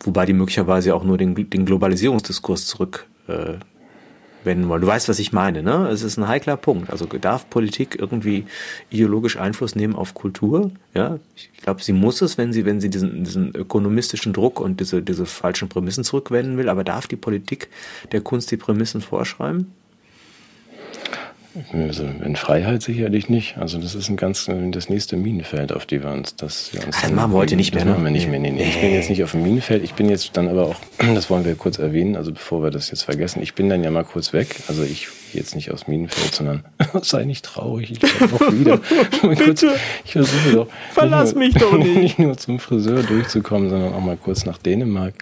wobei die möglicherweise auch nur den, den Globalisierungsdiskurs zurück äh, wenden wollen. Du weißt, was ich meine, ne? Es ist ein heikler Punkt. Also darf Politik irgendwie ideologisch Einfluss nehmen auf Kultur? Ja, ich glaube, sie muss es, wenn sie, wenn sie diesen, diesen ökonomistischen Druck und diese, diese falschen Prämissen zurückwenden will. Aber darf die Politik der Kunst die Prämissen vorschreiben? Also in Freiheit sicherlich nicht. Also das ist ein ganz das nächste Minenfeld, auf die wir uns das wir uns das machen wir heute nicht mehr. Das machen wir nicht mehr. Nee, nee. Ich bin jetzt nicht auf dem Minenfeld. Ich bin jetzt dann aber auch, [CLEARS THROAT] das wollen wir kurz erwähnen, also bevor wir das jetzt vergessen, ich bin dann ja mal kurz weg. Also ich jetzt nicht aus Minenfeld, sondern [LAUGHS] sei nicht traurig, ich komme auch wieder. [LAUGHS] kurz, ich versuche doch. Verlass nur, mich doch [LAUGHS] nicht. Nicht nur zum Friseur durchzukommen, sondern auch mal kurz nach Dänemark.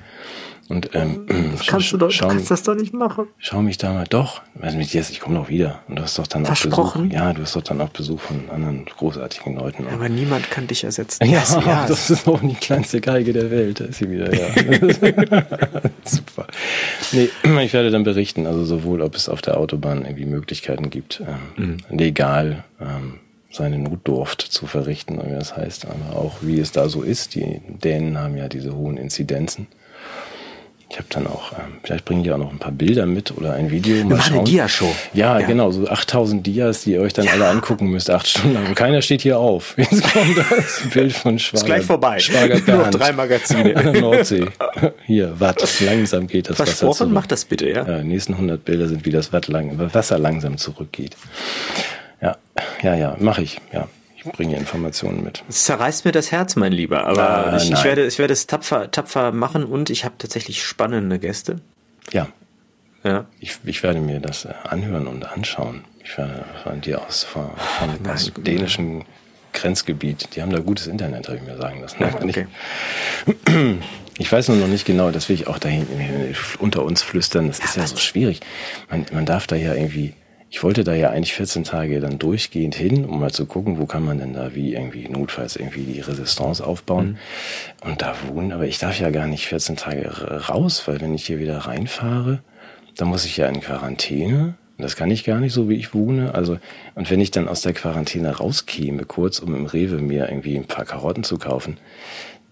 Und ähm, [CLEARS THROAT] das kannst du doch, schau, kannst das doch nicht machen. Schau mich da mal doch. Also mit jetzt, ich komme noch wieder. Und du hast doch dann auch Besuch. Ja, du hast doch dann auch Besuch von anderen großartigen Leuten. Aber niemand kann dich ersetzen. Ja, yes, ja [LAUGHS] das ist auch die kleinste Geige der Welt. Da ist sie wieder, ja. [LAUGHS] Super. Nee, [CLEARS THROAT] ich werde dann berichten, also sowohl, ob es auf der Autobahn irgendwie Möglichkeiten gibt, ähm, mhm. legal ähm, seine Notdurft zu verrichten, wie das heißt, aber auch wie es da so ist. Die Dänen haben ja diese hohen Inzidenzen. Ich habe dann auch, ähm, vielleicht bringe ich auch noch ein paar Bilder mit oder ein Video. Mal eine Dia-Show. Ja, ja, genau, so 8000 Dias, die ihr euch dann ja. alle angucken müsst, acht Stunden lang. Keiner steht hier auf. [LAUGHS] Jetzt kommt das Bild von Schwager. Ist gleich vorbei. Schwager. [LAUGHS] Nur drei Magazine. An der Nordsee. Hier, Watt. Langsam geht das Wasser zurück. macht das bitte, ja? ja. Die nächsten 100 Bilder sind, wie das Watt lang, Wasser langsam zurückgeht. Ja, ja, ja, mache ich, ja. Ich bringe Informationen mit. Es zerreißt mir das Herz, mein Lieber, aber ah, ich, ich, werde, ich werde es tapfer, tapfer machen und ich habe tatsächlich spannende Gäste. Ja. Ja. Ich, ich werde mir das äh, anhören und anschauen. Ich werde von dir aus, von, von Ach, aus dänischen Grenzgebiet. Die haben da gutes Internet, habe ich mir sagen lassen. Ja, [LAUGHS] okay. Ich weiß nur noch nicht genau, das will ich auch dahin unter uns flüstern. Das ist ja so schwierig. Man, man darf da ja irgendwie ich wollte da ja eigentlich 14 Tage dann durchgehend hin, um mal zu gucken, wo kann man denn da wie irgendwie notfalls irgendwie die Resistance aufbauen mhm. und da wohnen. Aber ich darf ja gar nicht 14 Tage raus, weil wenn ich hier wieder reinfahre, dann muss ich ja in Quarantäne. Das kann ich gar nicht, so wie ich wohne. Also, und wenn ich dann aus der Quarantäne rauskäme, kurz, um im Rewe mir irgendwie ein paar Karotten zu kaufen,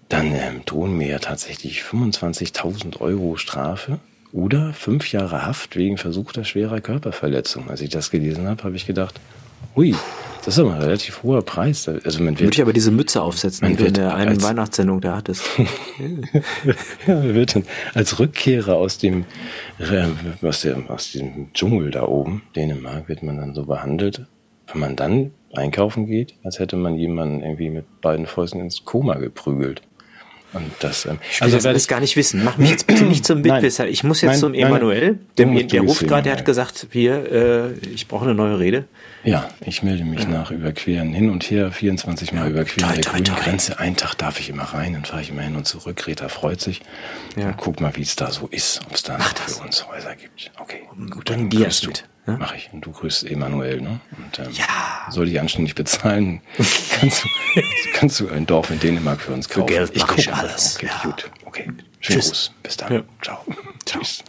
dann ähm, drohen mir ja tatsächlich 25.000 Euro Strafe oder fünf Jahre Haft wegen versuchter schwerer Körperverletzung. Als ich das gelesen habe, habe ich gedacht, hui, das ist aber ein relativ hoher Preis. Also man wird, Würde ich aber diese Mütze aufsetzen, die du in der einen Weihnachtssendung da hattest. [LAUGHS] ja, man wird dann als Rückkehrer aus dem, äh, aus, dem, aus dem Dschungel da oben, Dänemark, wird man dann so behandelt. Wenn man dann einkaufen geht, als hätte man jemanden irgendwie mit beiden Fäusten ins Koma geprügelt. Und das, ähm, ich will also das gar nicht wissen. Mach mich jetzt bitte nicht zum [CLEARS THROAT] Mitwisser. Ich muss jetzt nein, zum Emanuel. Dem, der ruft gerade, der hat gesagt, hier, äh, ich brauche eine neue Rede. Ja, ich melde mich ja. nach Überqueren hin und her, 24 Mal ja, überqueren der grünen Grenze. Einen Tag darf ich immer rein, dann fahre ich immer hin und zurück. Greta freut sich. Ja. Und guck mal, wie es da so ist, ob es da noch für uns Häuser gibt. Okay, gut, dann grüßt du. Ja? Mach ich. Und du grüßt Emanuel, ne? Und, ähm, ja. Soll ich anständig bezahlen? [LAUGHS] kannst, du, kannst du ein Dorf in Dänemark für uns kaufen? Für Geld ich gucke alles. Okay, ja. gut. Okay. Schönen Tschüss. Gruß. Bis dann. Ja. Ciao. Ciao. Tschüss.